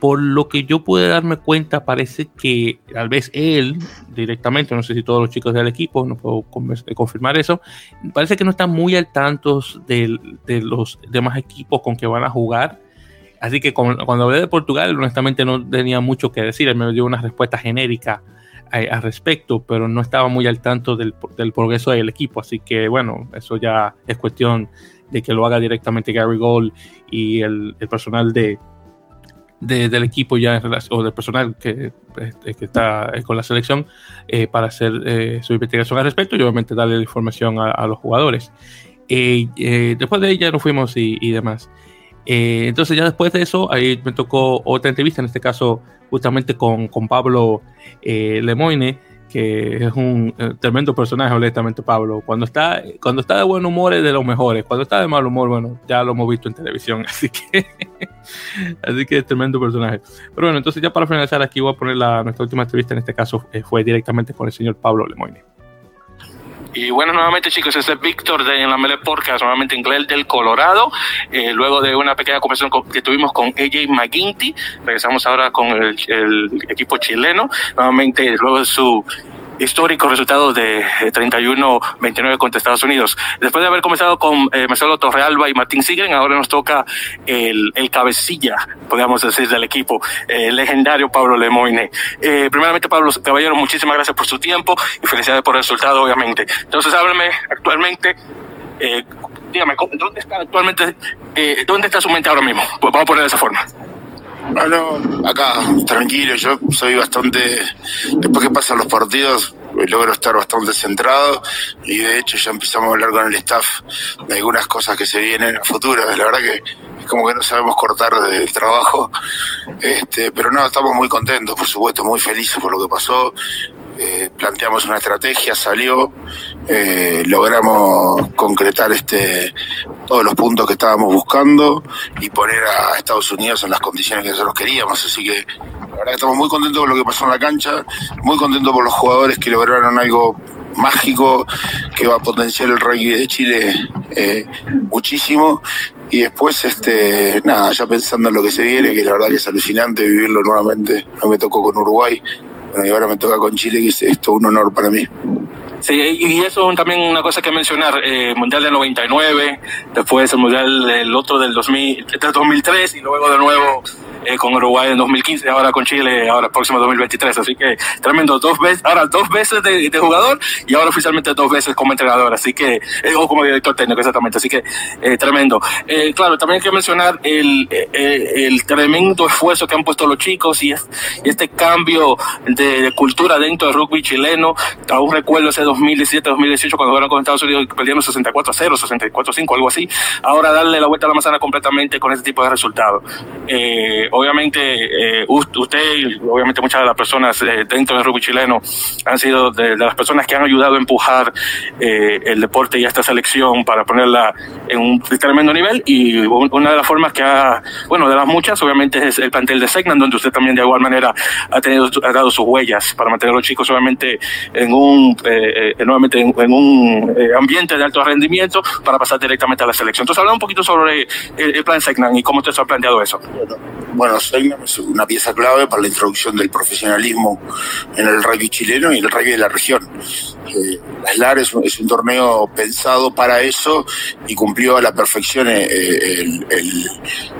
Por lo que yo pude darme cuenta, parece que tal vez él directamente, no sé si todos los chicos del equipo, no puedo eh, confirmar eso, parece que no están muy al tanto de, los demás equipos con que van a jugar. Así que cuando hablé de Portugal, honestamente no tenía mucho que decir, él me dio una respuesta genérica al respecto, pero no estaba muy al tanto del, progreso del equipo. Así que bueno, eso ya es cuestión de que lo haga directamente Gary Gold y el, personal de, del equipo ya en relación, o del personal que, este, que está con la selección eh, para hacer eh, su investigación al respecto y obviamente darle la información a, los jugadores. Eh, después de ella nos fuimos y, demás. entonces ya después de eso, ahí me tocó otra entrevista, en este caso justamente con, con Pablo Lemoine, que es un eh, tremendo personaje, honestamente, Pablo. Cuando está, cuando está de buen humor es de los mejores. Cuando está de mal humor, bueno, ya lo hemos visto en televisión, así que, así que es tremendo personaje. Pero bueno, entonces ya para finalizar aquí voy a poner nuestra última entrevista, en este caso eh, fue directamente con el señor Pablo Lemoyne. Y bueno, nuevamente chicos, este es Víctor de en la Mele Podcast, nuevamente en Glel del Colorado. Eh, luego de una pequeña conversación que tuvimos con AJ McGinty, regresamos ahora con el equipo chileno. Nuevamente, luego de su histórico resultado de 31-29 eh, contra Estados Unidos. Después de haber comenzado con eh, Marcelo Torrealba y Martín Sigren, ahora nos toca el, el cabecilla, podríamos decir, del equipo, el legendario Pablo Lemoine. Eh, primeramente, Pablo Caballero, muchísimas gracias por su tiempo y felicidades por el resultado, obviamente. Entonces, háblame actualmente, eh, dígame, ¿dónde está actualmente, eh, dónde está su mente ahora mismo? Pues vamos a poner de esa forma. Bueno, acá, tranquilo, yo soy bastante, después que pasan los partidos, logro estar bastante centrado y de hecho ya empezamos a hablar con el staff de algunas cosas que se vienen a futuro. La verdad que es como que no sabemos cortar del trabajo, este, pero no, estamos muy contentos, por supuesto, muy felices por lo que pasó. Eh, planteamos una estrategia, salió, eh, logramos concretar este todos los puntos que estábamos buscando y poner a Estados Unidos en las condiciones que nosotros queríamos. Así que la verdad estamos muy contentos con lo que pasó en la cancha, muy contentos por los jugadores que lograron algo mágico que va a potenciar el rugby de Chile eh, muchísimo y después este nada ya pensando en lo que se viene que la verdad que es alucinante vivirlo nuevamente no me tocó con Uruguay y ahora me toca con Chile, que es esto un honor para mí. Sí, y eso también una cosa que mencionar, eh, Mundial del 99, después el Mundial el otro del 2000, del 2003 y luego de nuevo eh, con Uruguay en 2015, ahora con Chile, ahora próximo 2023. Así que tremendo, dos veces, ahora dos veces de, jugador y ahora oficialmente dos veces como entrenador, así que, eh, o como director técnico, exactamente. Así que eh, tremendo. claro, también hay que mencionar el, el tremendo esfuerzo que han puesto los chicos y, este cambio de, cultura dentro del rugby chileno. Aún recuerdo ese 2017-2018 cuando jugaron con Estados Unidos perdieron 64 0, 64 5, algo así. Ahora darle la vuelta a la manzana completamente con ese tipo de resultados. Obviamente eh, usted y obviamente muchas de las personas eh, dentro del rugby chileno han sido de, las personas que han ayudado a empujar eh, el deporte y esta selección para ponerla en un tremendo nivel y una de las formas que ha, bueno, de las muchas obviamente es el plantel de Segnan donde usted también de igual manera ha tenido ha dado sus huellas para mantener a los chicos obviamente en un nuevamente en, un ambiente de alto rendimiento para pasar directamente a la selección. Entonces habla un poquito sobre el, plan Segnan y cómo usted se ha planteado eso. Bueno, bueno, Segnam es una pieza clave para la introducción del profesionalismo en el rugby chileno y el rugby de la región. Eh, la SLAR es un, torneo pensado para eso y cumplió a la perfección eh,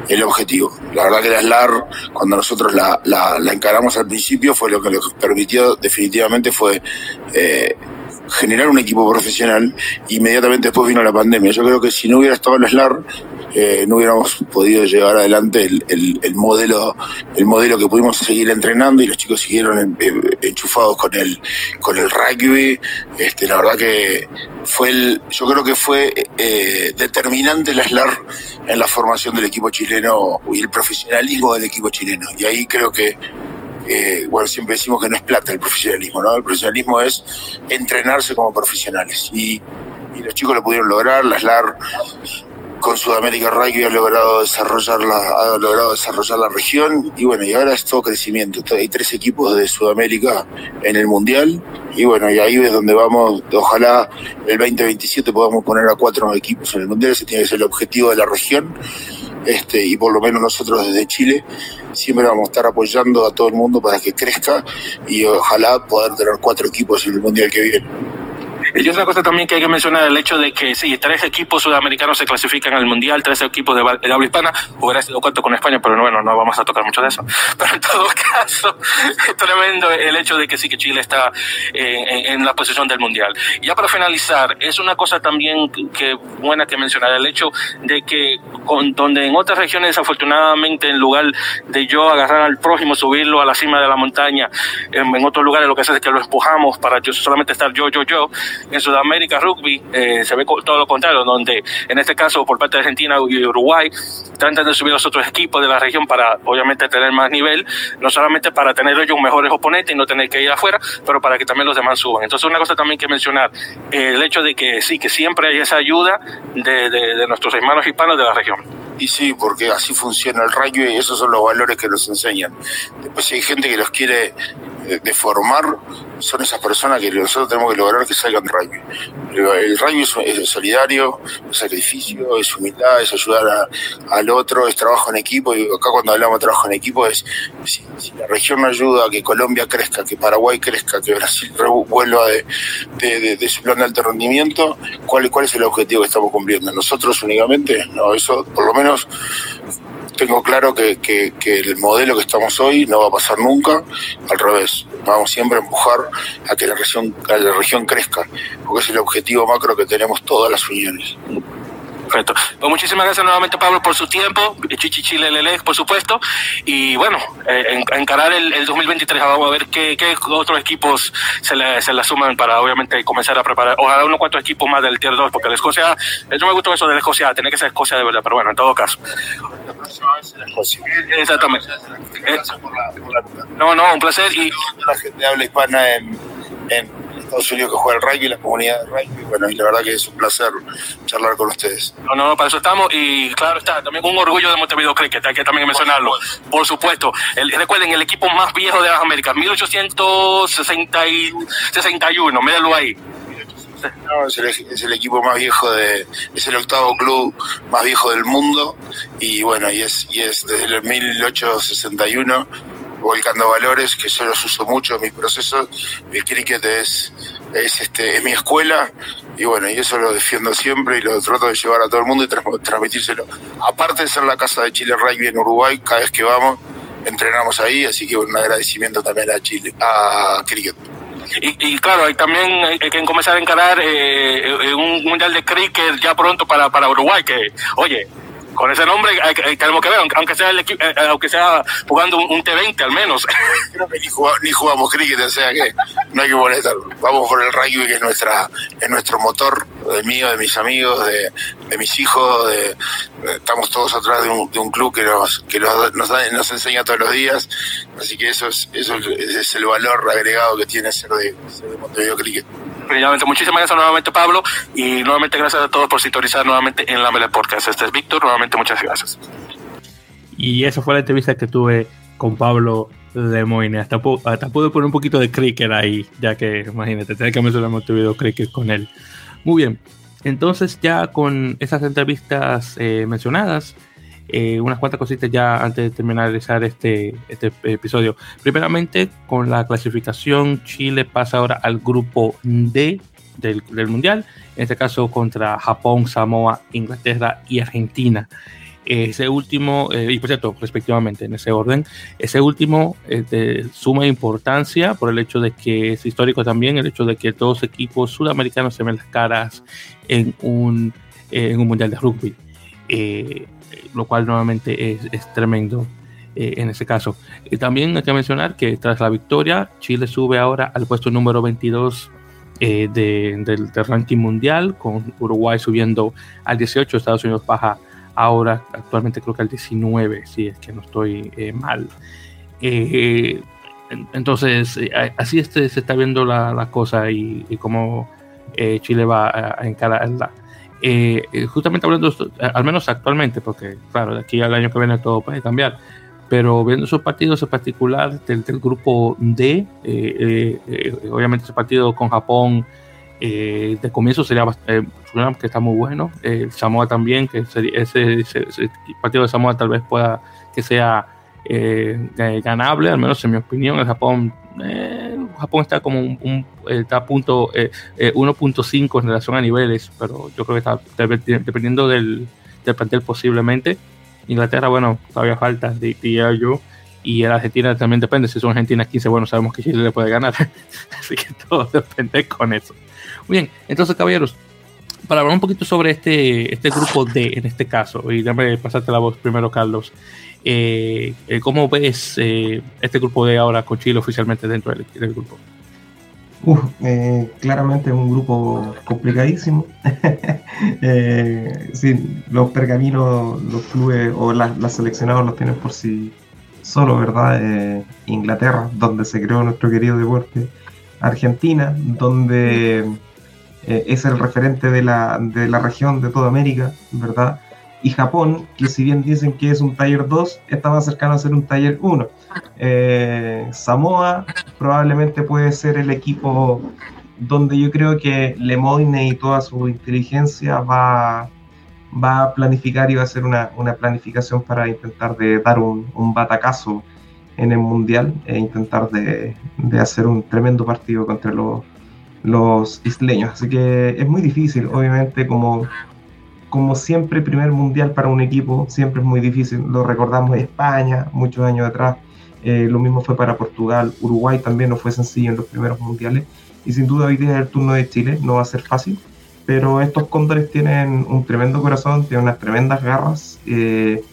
el, objetivo. La verdad que la SLAR, cuando nosotros la, encaramos al principio, fue lo que nos permitió definitivamente fue eh, generar un equipo profesional. Inmediatamente después vino la pandemia. Yo creo que si no hubiera estado el SLAR, eh, no hubiéramos podido llevar adelante el, el, modelo el modelo que pudimos seguir entrenando y los chicos siguieron enchufados con el con el rugby este la verdad que fue el yo creo que fue eh, determinante el SLAR en la formación del equipo chileno y el profesionalismo del equipo chileno y ahí creo que eh, bueno, siempre decimos que no es plata el profesionalismo, ¿no? El profesionalismo es entrenarse como profesionales. Y, los chicos lo pudieron lograr, la SLAR con Sudamérica Rugby ha logrado desarrollar la, ha logrado desarrollar la región y bueno, y ahora es todo crecimiento. Hay tres equipos de Sudamérica en el Mundial y bueno, y ahí es donde vamos, ojalá el 2027 podamos poner a cuatro equipos en el Mundial, ese tiene que ser el objetivo de la región. Este, y por lo menos nosotros desde Chile siempre vamos a estar apoyando a todo el mundo para que crezca y ojalá poder tener cuatro equipos en el Mundial que viene. Y otra cosa también que hay que mencionar el hecho de que sí, tres equipos sudamericanos se clasifican al Mundial, tres equipos de, habla hispana, hubiera sido cuento con España, pero bueno, no vamos a tocar mucho de eso. Pero en todo caso, es tremendo el hecho de que sí que Chile está en, la posición del Mundial. Ya para finalizar, es una cosa también que buena que mencionar, el hecho de que con, donde en otras regiones, afortunadamente, en lugar de yo agarrar al prójimo, subirlo a la cima de la montaña, en, en otros lugares lo que hace es que lo empujamos para yo solamente estar yo, yo, yo, en Sudamérica Rugby eh, se ve todo lo contrario, donde en este caso por parte de Argentina y Uruguay tratan de subir los otros equipos de la región para obviamente tener más nivel, no solamente para tener ellos mejores oponentes y no tener que ir afuera, pero para que también los demás suban. Entonces una cosa también que mencionar, eh, el hecho de que sí, que siempre hay esa ayuda de, de, nuestros hermanos hispanos de la región. Y sí, porque así funciona el rugby y esos son los valores que nos enseñan. Después hay gente que los quiere eh, deformar, son esas personas que nosotros tenemos que lograr que salgan de rugby. El rugby es, solidario, es sacrificio, es humildad, es ayudar al otro, es trabajo en equipo. Y acá cuando hablamos de trabajo en equipo es, si, la región ayuda a que Colombia crezca, que Paraguay crezca, que Brasil vuelva de, de, su plan de alto rendimiento, ¿cuál, ¿cuál es el objetivo que estamos cumpliendo? ¿Nosotros únicamente? No, eso por lo menos tengo claro que, el modelo que estamos hoy no va a pasar nunca, al revés, vamos siempre a empujar a que la región, a la región crezca, porque es el objetivo macro que tenemos todas las uniones. Perfecto. Pues muchísimas gracias nuevamente, Pablo, por su tiempo. Chichi Chile Lele, por supuesto. Y bueno, eh, encarar el, 2023, vamos a ver qué, qué otros equipos se le, se le suman para obviamente comenzar a preparar. Ojalá unos cuantos equipos más del Tier 2, porque la Escocia, no me gustó eso de la Escocia, tiene que ser Escocia de verdad, pero bueno, en todo caso. La próxima vez la Escocia. Exactamente. no, no, un placer. Y la gente habla hispana en, en Estados Unidos que juega el rugby, la comunidad de rugby. Bueno, y la verdad que es un placer charlar con ustedes. No, no, para eso estamos. Y claro está, también un orgullo de Montevideo Cricket, hay que también mencionarlo. Por supuesto. El, recuerden, el equipo más viejo de las Américas, 1861, míralo ahí. No, es, el, es, el, equipo más viejo de, es el octavo club más viejo del mundo y bueno, y es, y es desde el 1861 volcando valores que yo los uso mucho en mis procesos. El cricket es, es, este, es mi escuela y bueno, y eso lo defiendo siempre y lo trato de llevar a todo el mundo y transmitírselo. Aparte de ser la casa de Chile Rugby en Uruguay, cada vez que vamos entrenamos ahí, así que un agradecimiento también a Chile, a cricket. Y, claro, hay también hay que comenzar a encarar eh, un mundial de cricket ya pronto para, para Uruguay, que, oye, con ese nombre tenemos que ver, aunque sea el equipo, eh, eh, aunque sea jugando un, T20 al menos. Ni jugamos, ni jugamos cricket, o sea que no hay que molestar. Vamos por el rugby que es nuestra, es nuestro motor, de mío, de mis amigos, de, de mis hijos, estamos todos atrás de un, de un club que nos, que nos, nos, nos, enseña todos los días, así que eso es, eso es el valor agregado que tiene ser de, ser de Montevideo Cricket. Muchísimas gracias nuevamente, Pablo, y nuevamente gracias a todos por sintonizar nuevamente en la Mele Podcast. Este es Víctor, nuevamente muchas gracias. Y esa fue la entrevista que tuve con Pablo de Moine. Hasta, hasta pude poner un poquito de cricket ahí, ya que imagínate, tener que mencionar Montevideo Cricket con él. Muy bien, entonces ya con esas entrevistas eh, mencionadas, eh, unas cuantas cositas ya antes de terminar este, este episodio. Primeramente, con la clasificación, Chile pasa ahora al grupo D del, del Mundial, en este caso contra Japón, Samoa, Inglaterra y Argentina. Ese último, eh, y por cierto, respectivamente, en ese orden, ese último es de suma importancia por el hecho de que es histórico también, el hecho de que todos equipos sudamericanos se ven las caras en un, en un mundial de rugby, eh, lo cual nuevamente es, es tremendo eh, en ese caso. Y también hay que mencionar que tras la victoria, Chile sube ahora al puesto número 22 de, del, del, ranking mundial, con Uruguay subiendo al 18, Estados Unidos baja ahora actualmente creo que al 19, si es que no estoy eh, mal. Eh, entonces, eh, así este, se está viendo la, la cosa y, y cómo Chile va a, a encararla. Justamente hablando, al menos actualmente, porque claro, de aquí al año que viene todo puede cambiar, pero viendo esos partidos en particular del, del grupo D, obviamente ese partido con Japón, eh, de comienzo sería eh, que está muy bueno. Eh, Samoa también, que sería, ese, ese, ese, partido de Samoa tal vez pueda que sea eh, ganable, al menos en mi opinión. El Japón, eh, Japón está como un, un está a punto 1.5 en relación a niveles, pero yo creo que está dependiendo del, del plantel posiblemente. Inglaterra, bueno, todavía falta, diría yo y en Argentina también depende. Si son Argentina 15, bueno, sabemos que Chile le puede ganar. Así que todo depende con eso. Muy bien, entonces, caballeros, para hablar un poquito sobre este, este grupo D en este caso, y déjame pasarte la voz primero, Carlos. Eh, eh, ¿Cómo ves eh, este grupo D ahora con oficialmente dentro del, grupo? Uf, eh, claramente es un grupo complicadísimo. eh, sí, los pergaminos, los clubes o las, seleccionados los tienen por sí solo, ¿verdad? Eh, Inglaterra, donde se creó nuestro querido deporte. Argentina, donde es el referente de la, de la región de toda América, ¿verdad? Y Japón, que si bien dicen que es un taller 2, está más cercano a ser un taller 1. Eh, Samoa probablemente puede ser el equipo donde yo creo que Lemoyne y toda su inteligencia va, va a planificar y va a hacer una, una planificación para intentar de dar un, un, batacazo en el Mundial e intentar de, de hacer un tremendo partido contra los, los isleños. Así que es muy difícil, obviamente, como, como siempre, primer Mundial para un equipo, siempre es muy difícil. Lo recordamos de España, muchos años atrás. Eh, lo mismo fue para Portugal, Uruguay también no fue sencillo en los primeros mundiales. Y sin duda hoy día es el turno de Chile, no va a ser fácil pero estos cóndores tienen un tremendo corazón, tienen unas tremendas garras eh,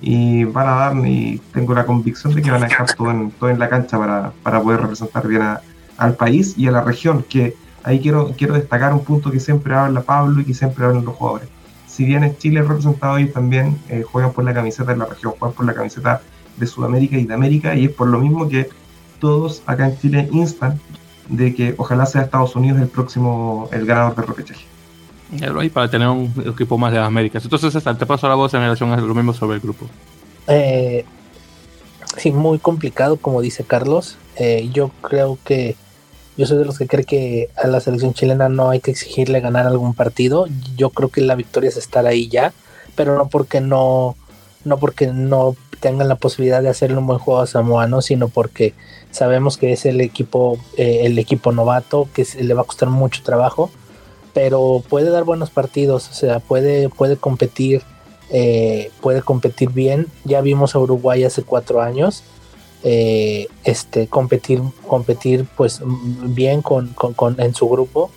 y van a dar, y tengo la convicción de que van a dejar todo en, todo en la cancha para, para poder representar bien a, al país y a la región, que ahí quiero, quiero destacar un punto que siempre habla Pablo y que siempre hablan los jugadores. Si bien es Chile representado, ellos también eh, juegan por la camiseta de la región, juegan por la camiseta de Sudamérica y de América, y es por lo mismo que todos acá en Chile instan de que ojalá sea Estados Unidos el próximo, el ganador del repechaje. Ahí para tener un equipo más de las Américas. Entonces, César, te paso la voz en relación a lo mismo sobre el grupo. Eh, sí, muy complicado, como dice Carlos. Eh, yo creo que yo soy de los que cree que a la selección chilena no hay que exigirle ganar algún partido. Yo creo que la victoria es estar ahí ya, pero no porque no, no porque no tengan la posibilidad de hacerle un buen juego a Samoa, ¿no? sino porque sabemos que es el equipo, eh, el equipo novato, que le va a costar mucho trabajo pero puede dar buenos partidos, o sea, puede, puede competir, eh, puede competir bien. Ya vimos a Uruguay hace cuatro años, eh, este, competir, competir pues bien con, con, en su grupo.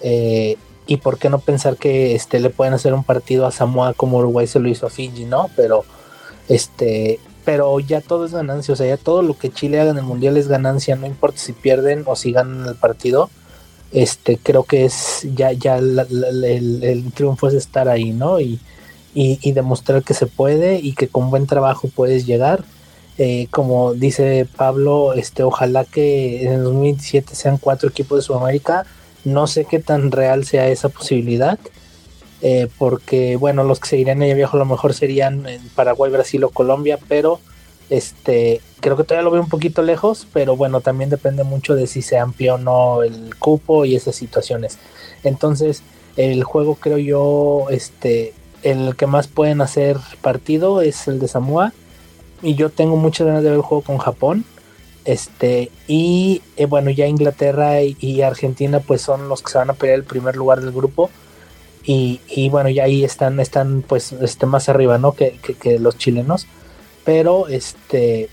Eh, y por qué no pensar que este, le pueden hacer un partido a Samoa como Uruguay se lo hizo a Fiji, ¿no? Pero este, pero ya todo es ganancia, o sea, ya todo lo que Chile haga en el mundial es ganancia, no importa si pierden o si ganan el partido este creo que es ya ya el, triunfo es estar ahí no y, y, demostrar que se puede y que con buen trabajo puedes llegar eh, como dice Pablo este ojalá que en el 2017 sean cuatro equipos de Sudamérica no sé qué tan real sea esa posibilidad eh, porque bueno los que seguirían allá viejo a lo mejor serían Paraguay Brasil o Colombia pero este, creo que todavía lo veo un poquito lejos, pero bueno, también depende mucho de si se amplió o no el cupo y esas situaciones. Entonces, el juego creo yo, este, el que más pueden hacer partido es el de Samoa. Y yo tengo muchas ganas de ver el juego con Japón. Este, y eh, bueno, ya Inglaterra y, Argentina pues son los que se van a pelear el primer lugar del grupo. Y, bueno, ya ahí están, están pues este, más arriba, ¿no? Que, los chilenos. Pero este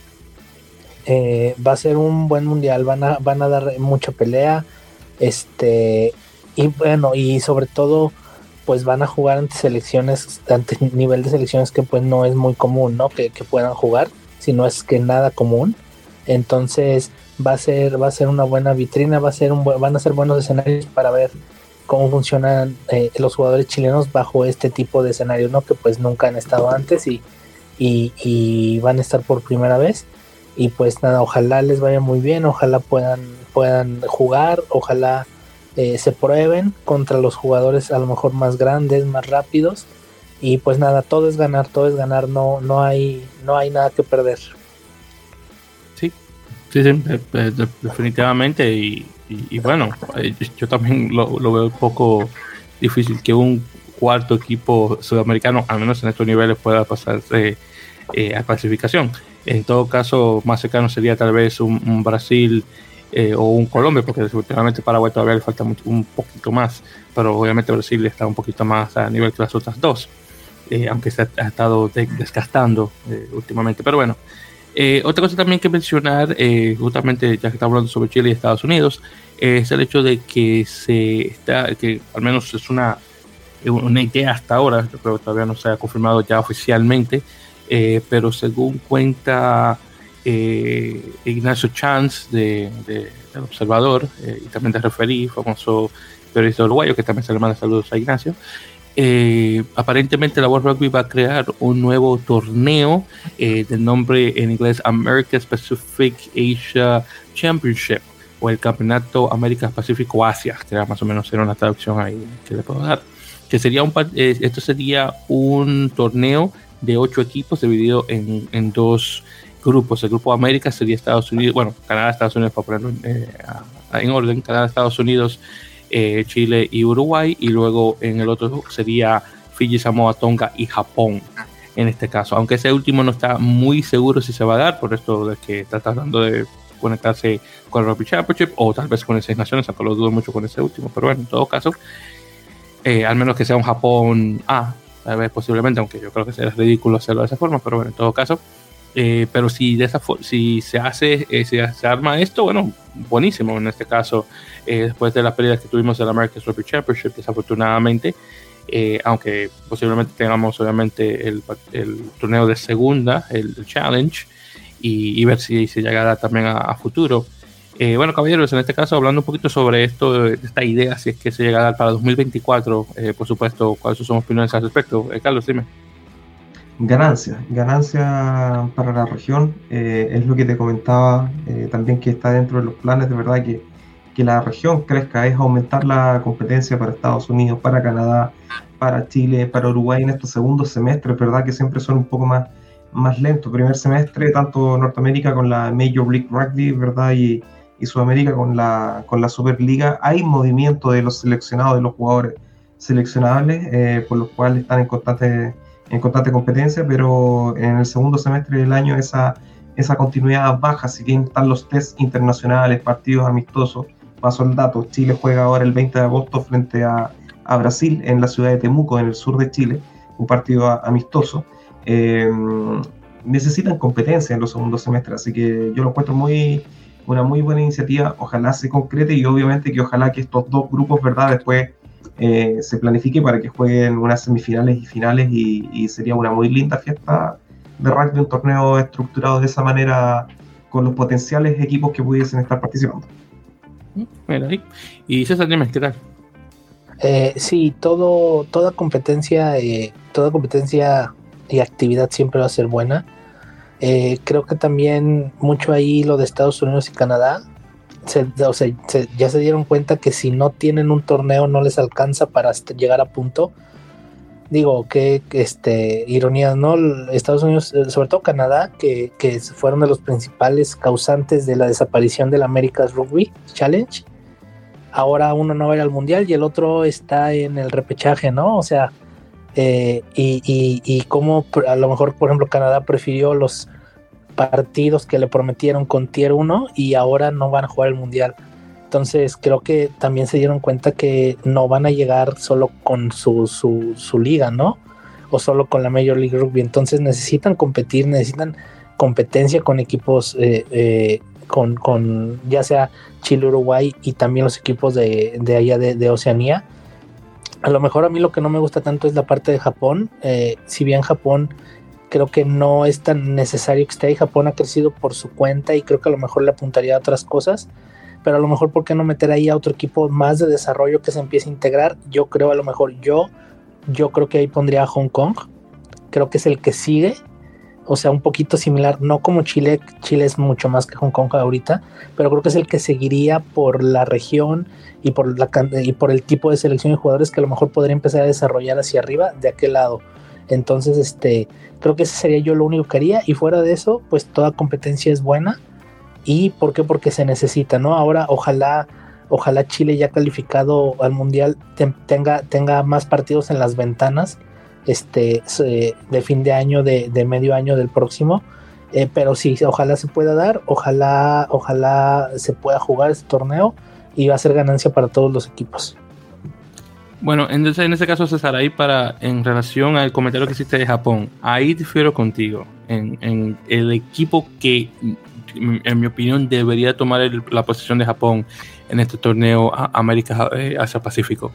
eh, va a ser un buen mundial, van a, van a dar mucha pelea. Este, y bueno, y sobre todo pues van a jugar ante selecciones, ante nivel de selecciones que pues no es muy común, ¿no? Que, puedan jugar, si no es que nada común. Entonces va a ser, va a ser una buena vitrina, va a ser un van a ser buenos escenarios para ver cómo funcionan eh, los jugadores chilenos bajo este tipo de escenarios, ¿no? Que pues nunca han estado antes y, y, y, van a estar por primera vez. Y pues nada, ojalá les vaya muy bien, ojalá puedan, puedan jugar, ojalá eh, se prueben contra los jugadores a lo mejor más grandes, más rápidos. Y pues nada, todo es ganar, todo es ganar, no, no, hay, no hay nada que perder. Sí, sí, sí definitivamente. Y, bueno, eh, yo también lo, veo un poco difícil que un cuarto equipo sudamericano, al menos en estos niveles, pueda pasar eh, a clasificación. En todo caso, más cercano sería tal vez un Brasil eh, o un Colombia, porque definitivamente Paraguay todavía le falta un poquito más, pero obviamente Brasil está un poquito más a nivel que las otras dos, eh, aunque se ha, estado desgastando eh, últimamente. Pero bueno, otra cosa también que mencionar, justamente ya que estamos hablando sobre Chile y Estados Unidos, es el hecho de que se está, que al menos es una, una idea hasta ahora, yo creo que todavía no se ha confirmado ya oficialmente, pero según cuenta eh, Ignacio Chance de, de, del Observador eh, y también de Referí, famoso periodista uruguayo que también se le manda saludos a Ignacio. Eh, aparentemente la World Rugby va a crear un nuevo torneo del nombre en inglés America Pacific Asia Championship o el Campeonato América Pacífico Asia, que era más o menos era una traducción ahí que le puedo dar. Que sería un esto sería un torneo de ocho equipos dividido en, en dos grupos. El grupo América sería Estados Unidos, bueno, Canadá, Estados Unidos, para ponerlo en, eh, orden, Canadá, Estados Unidos, eh, Chile y Uruguay, y luego en el otro sería Fiji, Samoa, Tonga y Japón en este caso. Aunque ese último no está muy seguro si se va a dar, por esto de que está tratando de conectarse con el Rugby Championship o tal vez con esas naciones, aunque lo dudo mucho con ese último, pero bueno, en todo caso, eh, al menos que sea un Japón A, a ver, posiblemente, aunque yo creo que sería ridículo hacerlo de esa forma, pero bueno, en todo caso, eh, pero si, de esa si se hace, eh, se, arma esto, bueno, buenísimo en este caso, eh, después de la pérdida que tuvimos del American Rugby Championship, desafortunadamente, aunque posiblemente tengamos obviamente el, el torneo de segunda, el, Challenge, y, ver si se llegará también a, futuro. bueno, caballeros, en este caso, hablando un poquito sobre esto, esta idea, si es que se llegará para 2024, por supuesto, ¿cuáles son sus opiniones al respecto? Carlos, dime. Ganancia, ganancia para la región. Eh, es lo que te comentaba eh, también que está dentro de los planes, de verdad, que, que la región crezca, es aumentar la competencia para Estados Unidos, para Canadá, para Chile, para Uruguay en estos segundos semestres, ¿verdad? Que siempre son un poco más, más lentos. Primer semestre, tanto Norteamérica con la Major League Rugby, ¿verdad? Y, y Sudamérica con la, con la Superliga. Hay movimiento de los seleccionados, de los jugadores seleccionables, eh, por los cuales están en constante en constante competencia, pero en el segundo semestre del año esa, esa continuidad baja, si bien están los test internacionales, partidos amistosos, paso el dato, Chile juega ahora el 20 de agosto frente a, a Brasil en la ciudad de Temuco, en el sur de Chile, un partido amistoso. Eh, necesitan competencia en los segundos semestres, así que yo lo encuentro muy, una muy buena iniciativa, ojalá se concrete y obviamente que ojalá que estos dos grupos, ¿verdad? Después eh, se planifique para que jueguen unas semifinales y finales y, sería una muy linda fiesta de rugby, un torneo estructurado de esa manera con los potenciales equipos que pudiesen estar participando. Y César, dime, ¿qué tal? Eh, sí, todo, toda competencia, eh, toda competencia y actividad siempre va a ser buena. Eh, creo que también mucho ahí lo de Estados Unidos y Canadá o sea, ya se dieron cuenta que si no tienen un torneo no les alcanza para llegar a punto. Digo, que este, ironía, ¿no? Estados Unidos, eh, sobre todo Canadá, que, que fueron de los principales causantes de la desaparición del America's Rugby Challenge. Ahora uno no va a ir al mundial y el otro está en el repechaje, ¿no? O sea, eh, y, y, y cómo a lo mejor, por ejemplo, Canadá prefirió los partidos que le prometieron con Tier 1 y ahora no van a jugar el Mundial. Entonces creo que también se dieron cuenta que no van a llegar solo con su, su, su liga, ¿no? O solo con la Major League Rugby. Entonces necesitan competir, necesitan competencia con equipos, eh, eh, con, con, ya sea Chile, Uruguay y también los equipos de, de allá de, Oceanía. A lo mejor a mí lo que no me gusta tanto es la parte de Japón. Eh, si bien Japón creo que no es tan necesario que esté ahí, Japón ha crecido por su cuenta y creo que a lo mejor le apuntaría a otras cosas pero a lo mejor, ¿por qué no meter ahí a otro equipo más de desarrollo que se empiece a integrar? Yo creo, a lo mejor, yo, yo creo que ahí pondría a Hong Kong, creo que es el que sigue, o sea, un poquito similar, no como Chile, Chile es mucho más que Hong Kong ahorita, pero creo que es el que seguiría por la región y por, la, y por el tipo de selección de jugadores que a lo mejor podría empezar a desarrollar hacia arriba de aquel lado. Entonces, este, creo que ese sería yo lo único que haría y fuera de eso, pues toda competencia es buena ¿Y por qué? Porque se necesita, ¿no? Ahora ojalá, ojalá Chile ya calificado al Mundial tenga, tenga más partidos en las ventanas este, de fin de año, de, medio año del próximo. Eh, pero sí, ojalá se pueda dar, ojalá, ojalá se pueda jugar este torneo y va a ser ganancia para todos los equipos. Bueno, entonces en ese caso, César, ahí para, en relación al comentario que hiciste de Japón, ahí difiero contigo. En, el equipo que en mi opinión, debería tomar la posición de Japón en este torneo América eh, Asia Pacífico.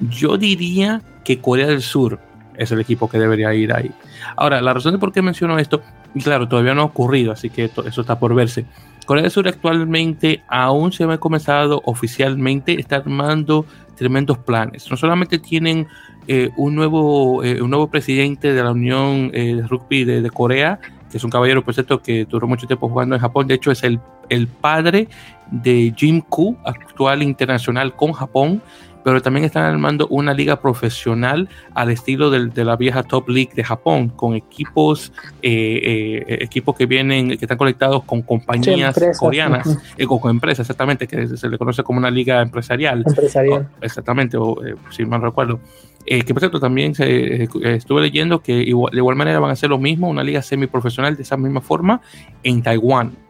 Yo diría que Corea del Sur es el equipo que debería ir ahí. Ahora, la razón de por qué menciono esto, claro, todavía no ha ocurrido, así que eso está por verse. Corea del Sur actualmente aún se ha comenzado oficialmente, está armando tremendos planes. No solamente tienen eh, un, nuevo, eh, un nuevo presidente de la Unión de Rugby de, de Corea, que es un caballero, por cierto, que duró mucho tiempo jugando en Japón. De hecho, es el, el padre de Jim Koo, actual internacional con Japón, pero también están armando una liga profesional al estilo de la vieja Top League de Japón, con equipos, eh, eh, equipos que vienen, que están conectados con compañías coreanas, eh, con, empresas, exactamente, que se le conoce como una liga empresarial. Empresarial. exactamente, o, si mal recuerdo. que por cierto, también se, estuve leyendo que de igual manera van a hacer lo mismo, una liga semiprofesional de esa misma forma en Taiwán.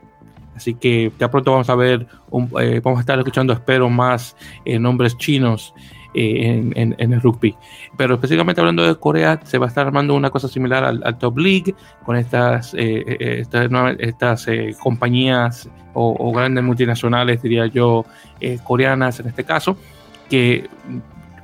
Así que ya pronto vamos a ver, eh, vamos a estar escuchando, espero, más eh, nombres chinos eh, en, el rugby. Pero específicamente hablando de Corea, se va a estar armando una cosa similar al, Top League, con estas, estas, estas compañías o, grandes multinacionales, diría yo, coreanas en este caso, que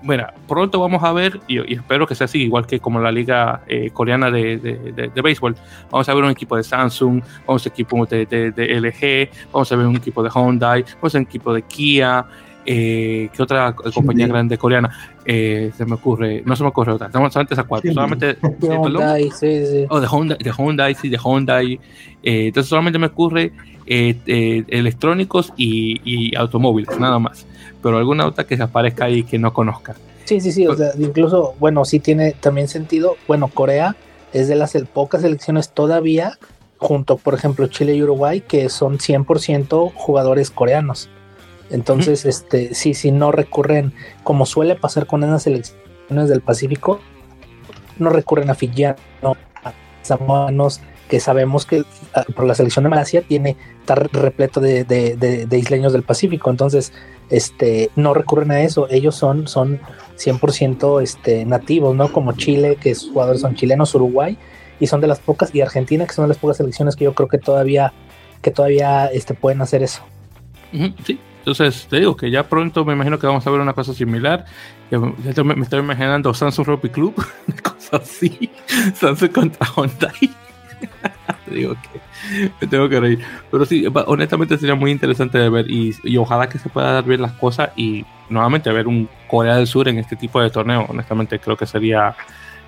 bueno, pronto vamos a ver, y, espero que sea así, igual que como la liga eh, coreana de, de, béisbol, vamos a ver un equipo de Samsung, vamos a ver un equipo de, LG, vamos a ver un equipo de Hyundai, vamos a ver un equipo de Kia, eh, ¿qué otra compañía grande coreana? Eh, se me ocurre, no se me ocurre otra, estamos antes a cuatro, solamente Hyundai, sí, sí. Oh, de Hyundai, de Hyundai, sí, de Hyundai, entonces solamente me ocurre electrónicos y, y automóviles, nada más pero alguna otra que se aparezca ahí que no conozca. Sí, sí, sí, o sea, incluso, bueno, sí tiene también sentido. Bueno, Corea es de las pocas selecciones todavía, junto, por ejemplo, Chile y Uruguay, que son 100% jugadores coreanos. Entonces, este, sí, sí, no recurren, como suele pasar con esas selecciones del Pacífico, no recurren a fijianos, a samoanos, que sabemos que ah, por la selección de Malasia tiene, está repleto de, de, de, isleños del Pacífico, entonces este, no recurren a eso, ellos son, son 100% este, nativos, ¿no? Como Chile, que sus jugadores son chilenos, Uruguay, y son de las pocas, y Argentina, que son de las pocas selecciones que yo creo que todavía, que todavía este, pueden hacer eso. Sí, entonces te digo que ya pronto me imagino que vamos a ver una cosa similar. me, estoy imaginando Samsung Rugby Club, cosas así, Samsung contra Hyundai. digo que me tengo que reír. Pero sí, honestamente sería muy interesante de ver y, ojalá que se pueda dar bien las cosas y nuevamente ver un Corea del Sur en este tipo de torneo. Honestamente creo que sería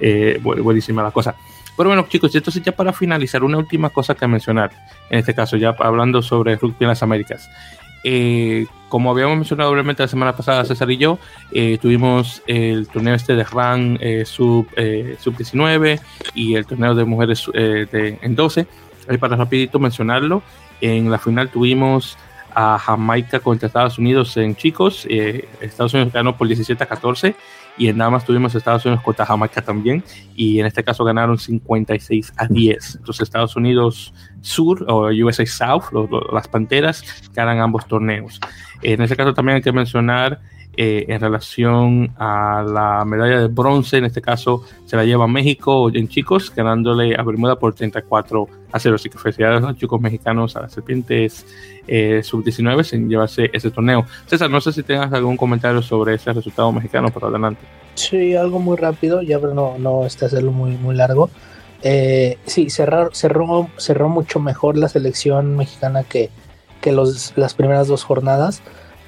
eh, buenísima la cosa. Pero bueno, chicos, entonces ya para finalizar, una última cosa que mencionar, en este caso ya hablando sobre rugby en las Américas. Eh, como habíamos mencionado brevemente la semana pasada, César y yo, eh, tuvimos el torneo este de RAN eh, sub, sub 19 y el torneo de mujeres de, en 12. Ahí para rapidito mencionarlo, en la final tuvimos a Jamaica contra Estados Unidos en chicos. Estados Unidos ganó por 17 a 14 y en damas tuvimos Estados Unidos contra Jamaica también, y en este caso ganaron 56 a 10. Los Estados Unidos Sur o USA South, las Panteras, ganan ambos torneos. En este caso también hay que mencionar eh, en relación a la medalla de bronce, en este caso se la lleva México en chicos, ganándole a Bermuda por 34 a 0. Así que felicidades a los chicos mexicanos, a las serpientes eh, sub-19 en llevarse ese torneo. César, no sé si tengas algún comentario sobre ese resultado mexicano, pero adelante. Sí, algo muy rápido, ya pero no, no está hacerlo muy, muy largo. Eh, sí, cerró, cerró, cerró mucho mejor la selección mexicana que, que los, las primeras dos jornadas.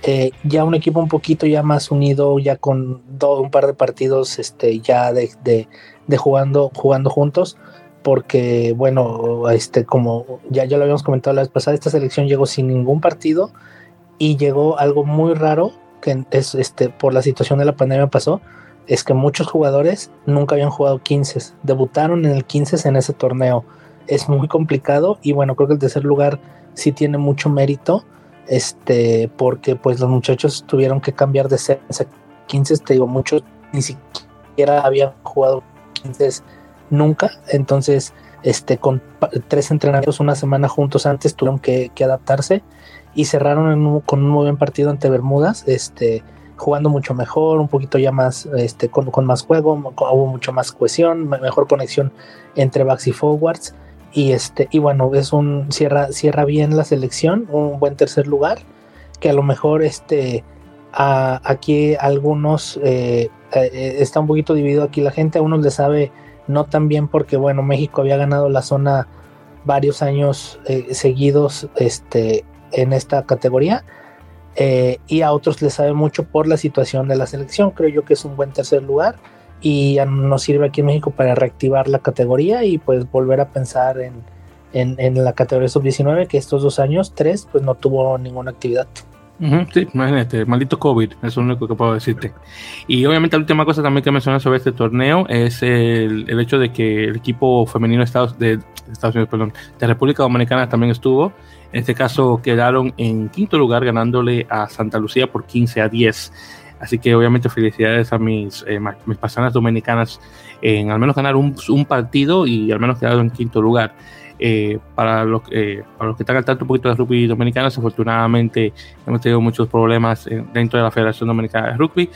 Eh, ya un equipo un poquito ya más unido, ya con un par de partidos este, ya de, de, jugando, jugando juntos, porque bueno, este, como ya, ya lo habíamos comentado la vez pasada, esta selección llegó sin ningún partido y llegó algo muy raro, que es este, por la situación de la pandemia pasó, es que muchos jugadores nunca habían jugado 15, debutaron en el 15 en ese torneo. Es muy complicado y bueno, creo que el tercer lugar sí tiene mucho mérito este, porque pues los muchachos tuvieron que cambiar de 15, te digo, muchos ni siquiera habían jugado 15 nunca, entonces este, con tres entrenamientos una semana juntos antes tuvieron que, adaptarse y cerraron con un muy buen partido ante Bermudas, este, jugando mucho mejor, un poquito ya más, este, con, con más juego, hubo mucho más cohesión, mejor conexión entre backs y forwards y este, y bueno, es un cierra, cierra bien la selección, un buen tercer lugar, que a lo mejor este aquí algunos eh, eh, está un poquito dividido aquí la gente, a unos le sabe no tan bien porque bueno, México había ganado la zona varios años eh, seguidos este, en esta categoría. y a otros les sabe mucho por la situación de la selección. Creo yo que es un buen tercer lugar y nos sirve aquí en México para reactivar la categoría y pues volver a pensar en, en, la categoría sub-19 que estos dos años, tres, pues no tuvo ninguna actividad. sí, imagínate, maldito COVID, es lo único que puedo decirte. Y obviamente la última cosa también que mencionar sobre este torneo es el, el hecho de que el equipo femenino de Estados, de Estados Unidos, perdón, de República Dominicana también estuvo. En este caso quedaron en quinto lugar ganándole a Santa Lucía por 15 a 10. Así que obviamente felicidades a mis, eh, mis personas dominicanas en al menos ganar un, partido y al menos quedar en quinto lugar. Eh, para, los, eh, para los que están al tanto un poquito de rugby dominicano, afortunadamente hemos tenido muchos problemas dentro de la Federación Dominicana de Rugby,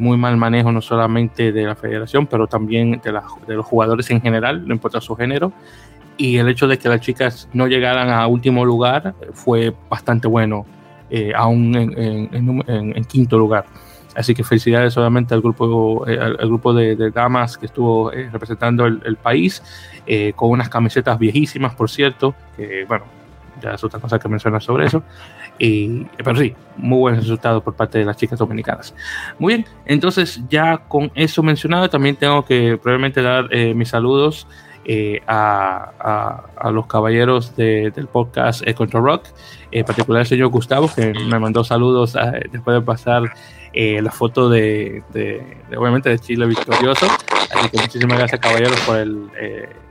muy mal manejo no solamente de la federación, pero también de, los jugadores en general, no importa su género, y el hecho de que las chicas no llegaran a último lugar fue bastante bueno, aún en, en quinto lugar. Así que felicidades obviamente al grupo, eh, al, grupo de, damas que estuvo eh, representando el, país, eh, con unas camisetas viejísimas, por cierto, que bueno, ya es otra cosa que mencionar sobre eso. Y, pero sí, muy buen resultado por parte de las chicas dominicanas. Muy bien, entonces ya con eso mencionado, también tengo que probablemente dar mis saludos a, a, los caballeros del podcast Control Rock, en particular el señor Gustavo, que me mandó saludos después de pasar eh, la foto de, obviamente, de Chile victorioso. Así que muchísimas gracias, caballeros, por el,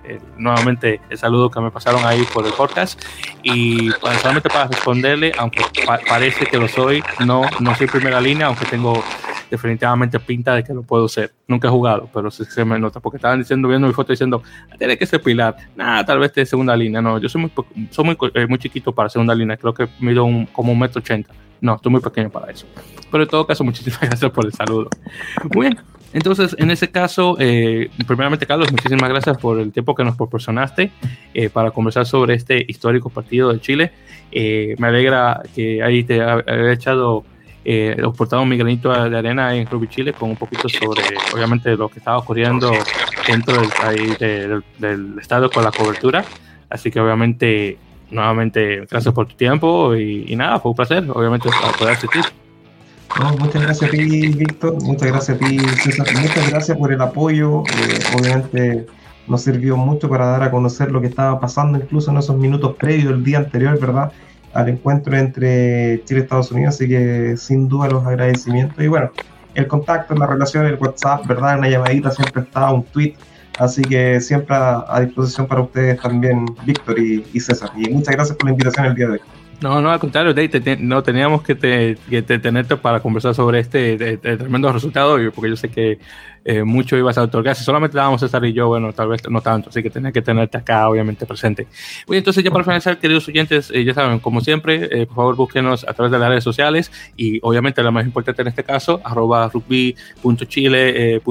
eh, nuevamente el saludo que me pasaron ahí por el podcast. Y solamente para responderle, aunque parece que lo soy, no, no soy primera línea, aunque tengo definitivamente pinta de que lo puedo ser. Nunca he jugado, pero se, me nota, porque estaban diciendo, viendo mi foto diciendo, tiene que ser pilar. Nada, tal vez de segunda línea. No, yo soy muy, soy muy, eh, muy chiquito para segunda línea, creo que mido un, como un metro ochenta. No, estoy muy pequeño para eso. Pero en todo caso, muchísimas gracias por el saludo. Muy bien. Entonces, en ese caso, eh, primeramente, Carlos, muchísimas gracias por el tiempo que nos proporcionaste eh, para conversar sobre este histórico partido de Chile. Eh, me alegra que ahí te haya echado, eh, portado mi granito de arena en Rugby Chile con un poquito sobre, obviamente, lo que estaba ocurriendo dentro del, del, del estado con la cobertura. Así que, obviamente, nuevamente, gracias por tu tiempo y, nada, fue un placer, obviamente, para poder asistir. Muchas gracias a ti, Víctor, muchas gracias a ti, César, muchas gracias por el apoyo, eh, obviamente nos sirvió mucho para dar a conocer lo que estaba pasando incluso en esos minutos previos, el día anterior, ¿verdad? Al encuentro entre Chile y Estados Unidos, así que sin duda los agradecimientos y bueno, el contacto, la relación, el WhatsApp, ¿verdad? Una llamadita siempre está, un tweet, Así que siempre a, disposición para ustedes también, Víctor y, César. Y muchas gracias por la invitación el día de hoy. No, no, al contrario, Dave, no teníamos que, tenerte para conversar sobre este tremendo resultado, porque yo sé que eh, mucho ibas a otorgar. Si solamente dábamos César y yo, bueno, tal vez no tanto, así que tenía que tenerte acá, obviamente, presente. Bueno, entonces ya para finalizar, queridos oyentes, eh, ya saben, como siempre, eh, por favor búsquenos a través de las redes sociales y obviamente la más importante en este caso, arroba rugby.chile.cl,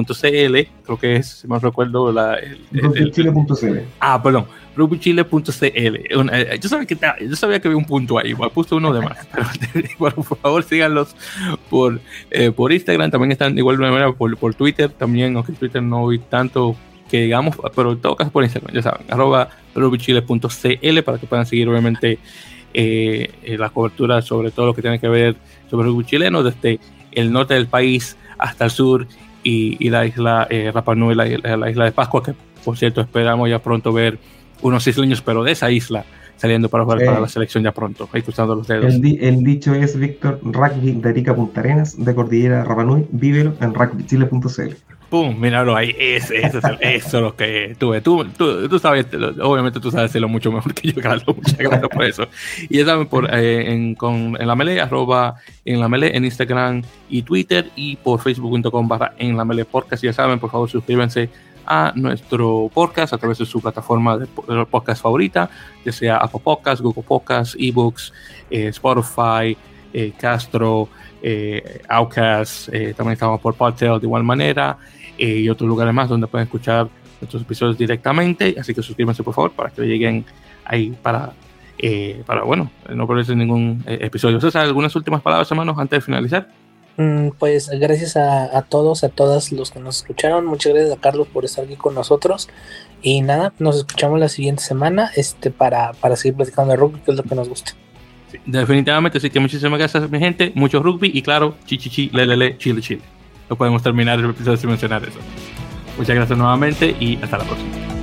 creo que es, si me recuerdo, la... Rugbychile.cl. Ah, perdón rugbychile.cl. Eh, yo, sabía que, yo sabía que había un punto ahí, puse uno de más. Pero por favor síganlos por, eh, por Instagram, también están igual de manera por, por Twitter, también, aunque Twitter no vi tanto que digamos, pero en todo caso por Instagram, ya saben, arroba rugbychile.cl para que puedan seguir obviamente eh, la cobertura sobre todo lo que tiene que ver sobre el rugby chileno, desde el norte del país hasta el sur y, la isla Rapa Nui, la, la isla de Pascua, que por cierto esperamos ya pronto ver unos isleños, pero de esa isla, saliendo para jugar para la selección ya pronto, ahí cruzando los dedos. El, dicho es, Víctor, rugby de Arica Punta Arenas, de Cordillera Rapanui, vívelo en rugbychile.cl. Pum, míralo ahí, es, eso es lo que tuve. Tú, tú, tú, sabes, obviamente tú sabes hacerlo mucho mejor que yo, Carlos. Muchas gracias por eso. Y ya saben, por, eh, en, con, en la melee, arroba en la melee, en Instagram y Twitter, y por facebook.com barra en la melee podcast. Ya saben, por favor, suscríbanse a nuestro podcast a través de su plataforma de, podcast favorita, ya sea Apple Podcasts, Google Podcasts, eBooks, eh, Spotify, eh, Castro, eh, Outcast, también estamos por Podtail de igual manera y otros lugares más donde pueden escuchar nuestros episodios directamente, así que suscríbanse por favor para que lleguen ahí para, para bueno, no perderse ningún episodio. César, ¿algunas últimas palabras, hermanos, antes de finalizar? Mm, pues gracias a, todos, a todas los que nos escucharon. Muchas gracias a Carlos por estar aquí con nosotros. Y nada, nos escuchamos la siguiente semana este, para, para seguir platicando de rugby, que es lo que nos gusta. definitivamente, así que muchísimas gracias, mi gente. Mucho rugby y claro, chichichi, lelele, chile, chile. No podemos terminar el episodio sin mencionar eso. Muchas gracias nuevamente y hasta la próxima.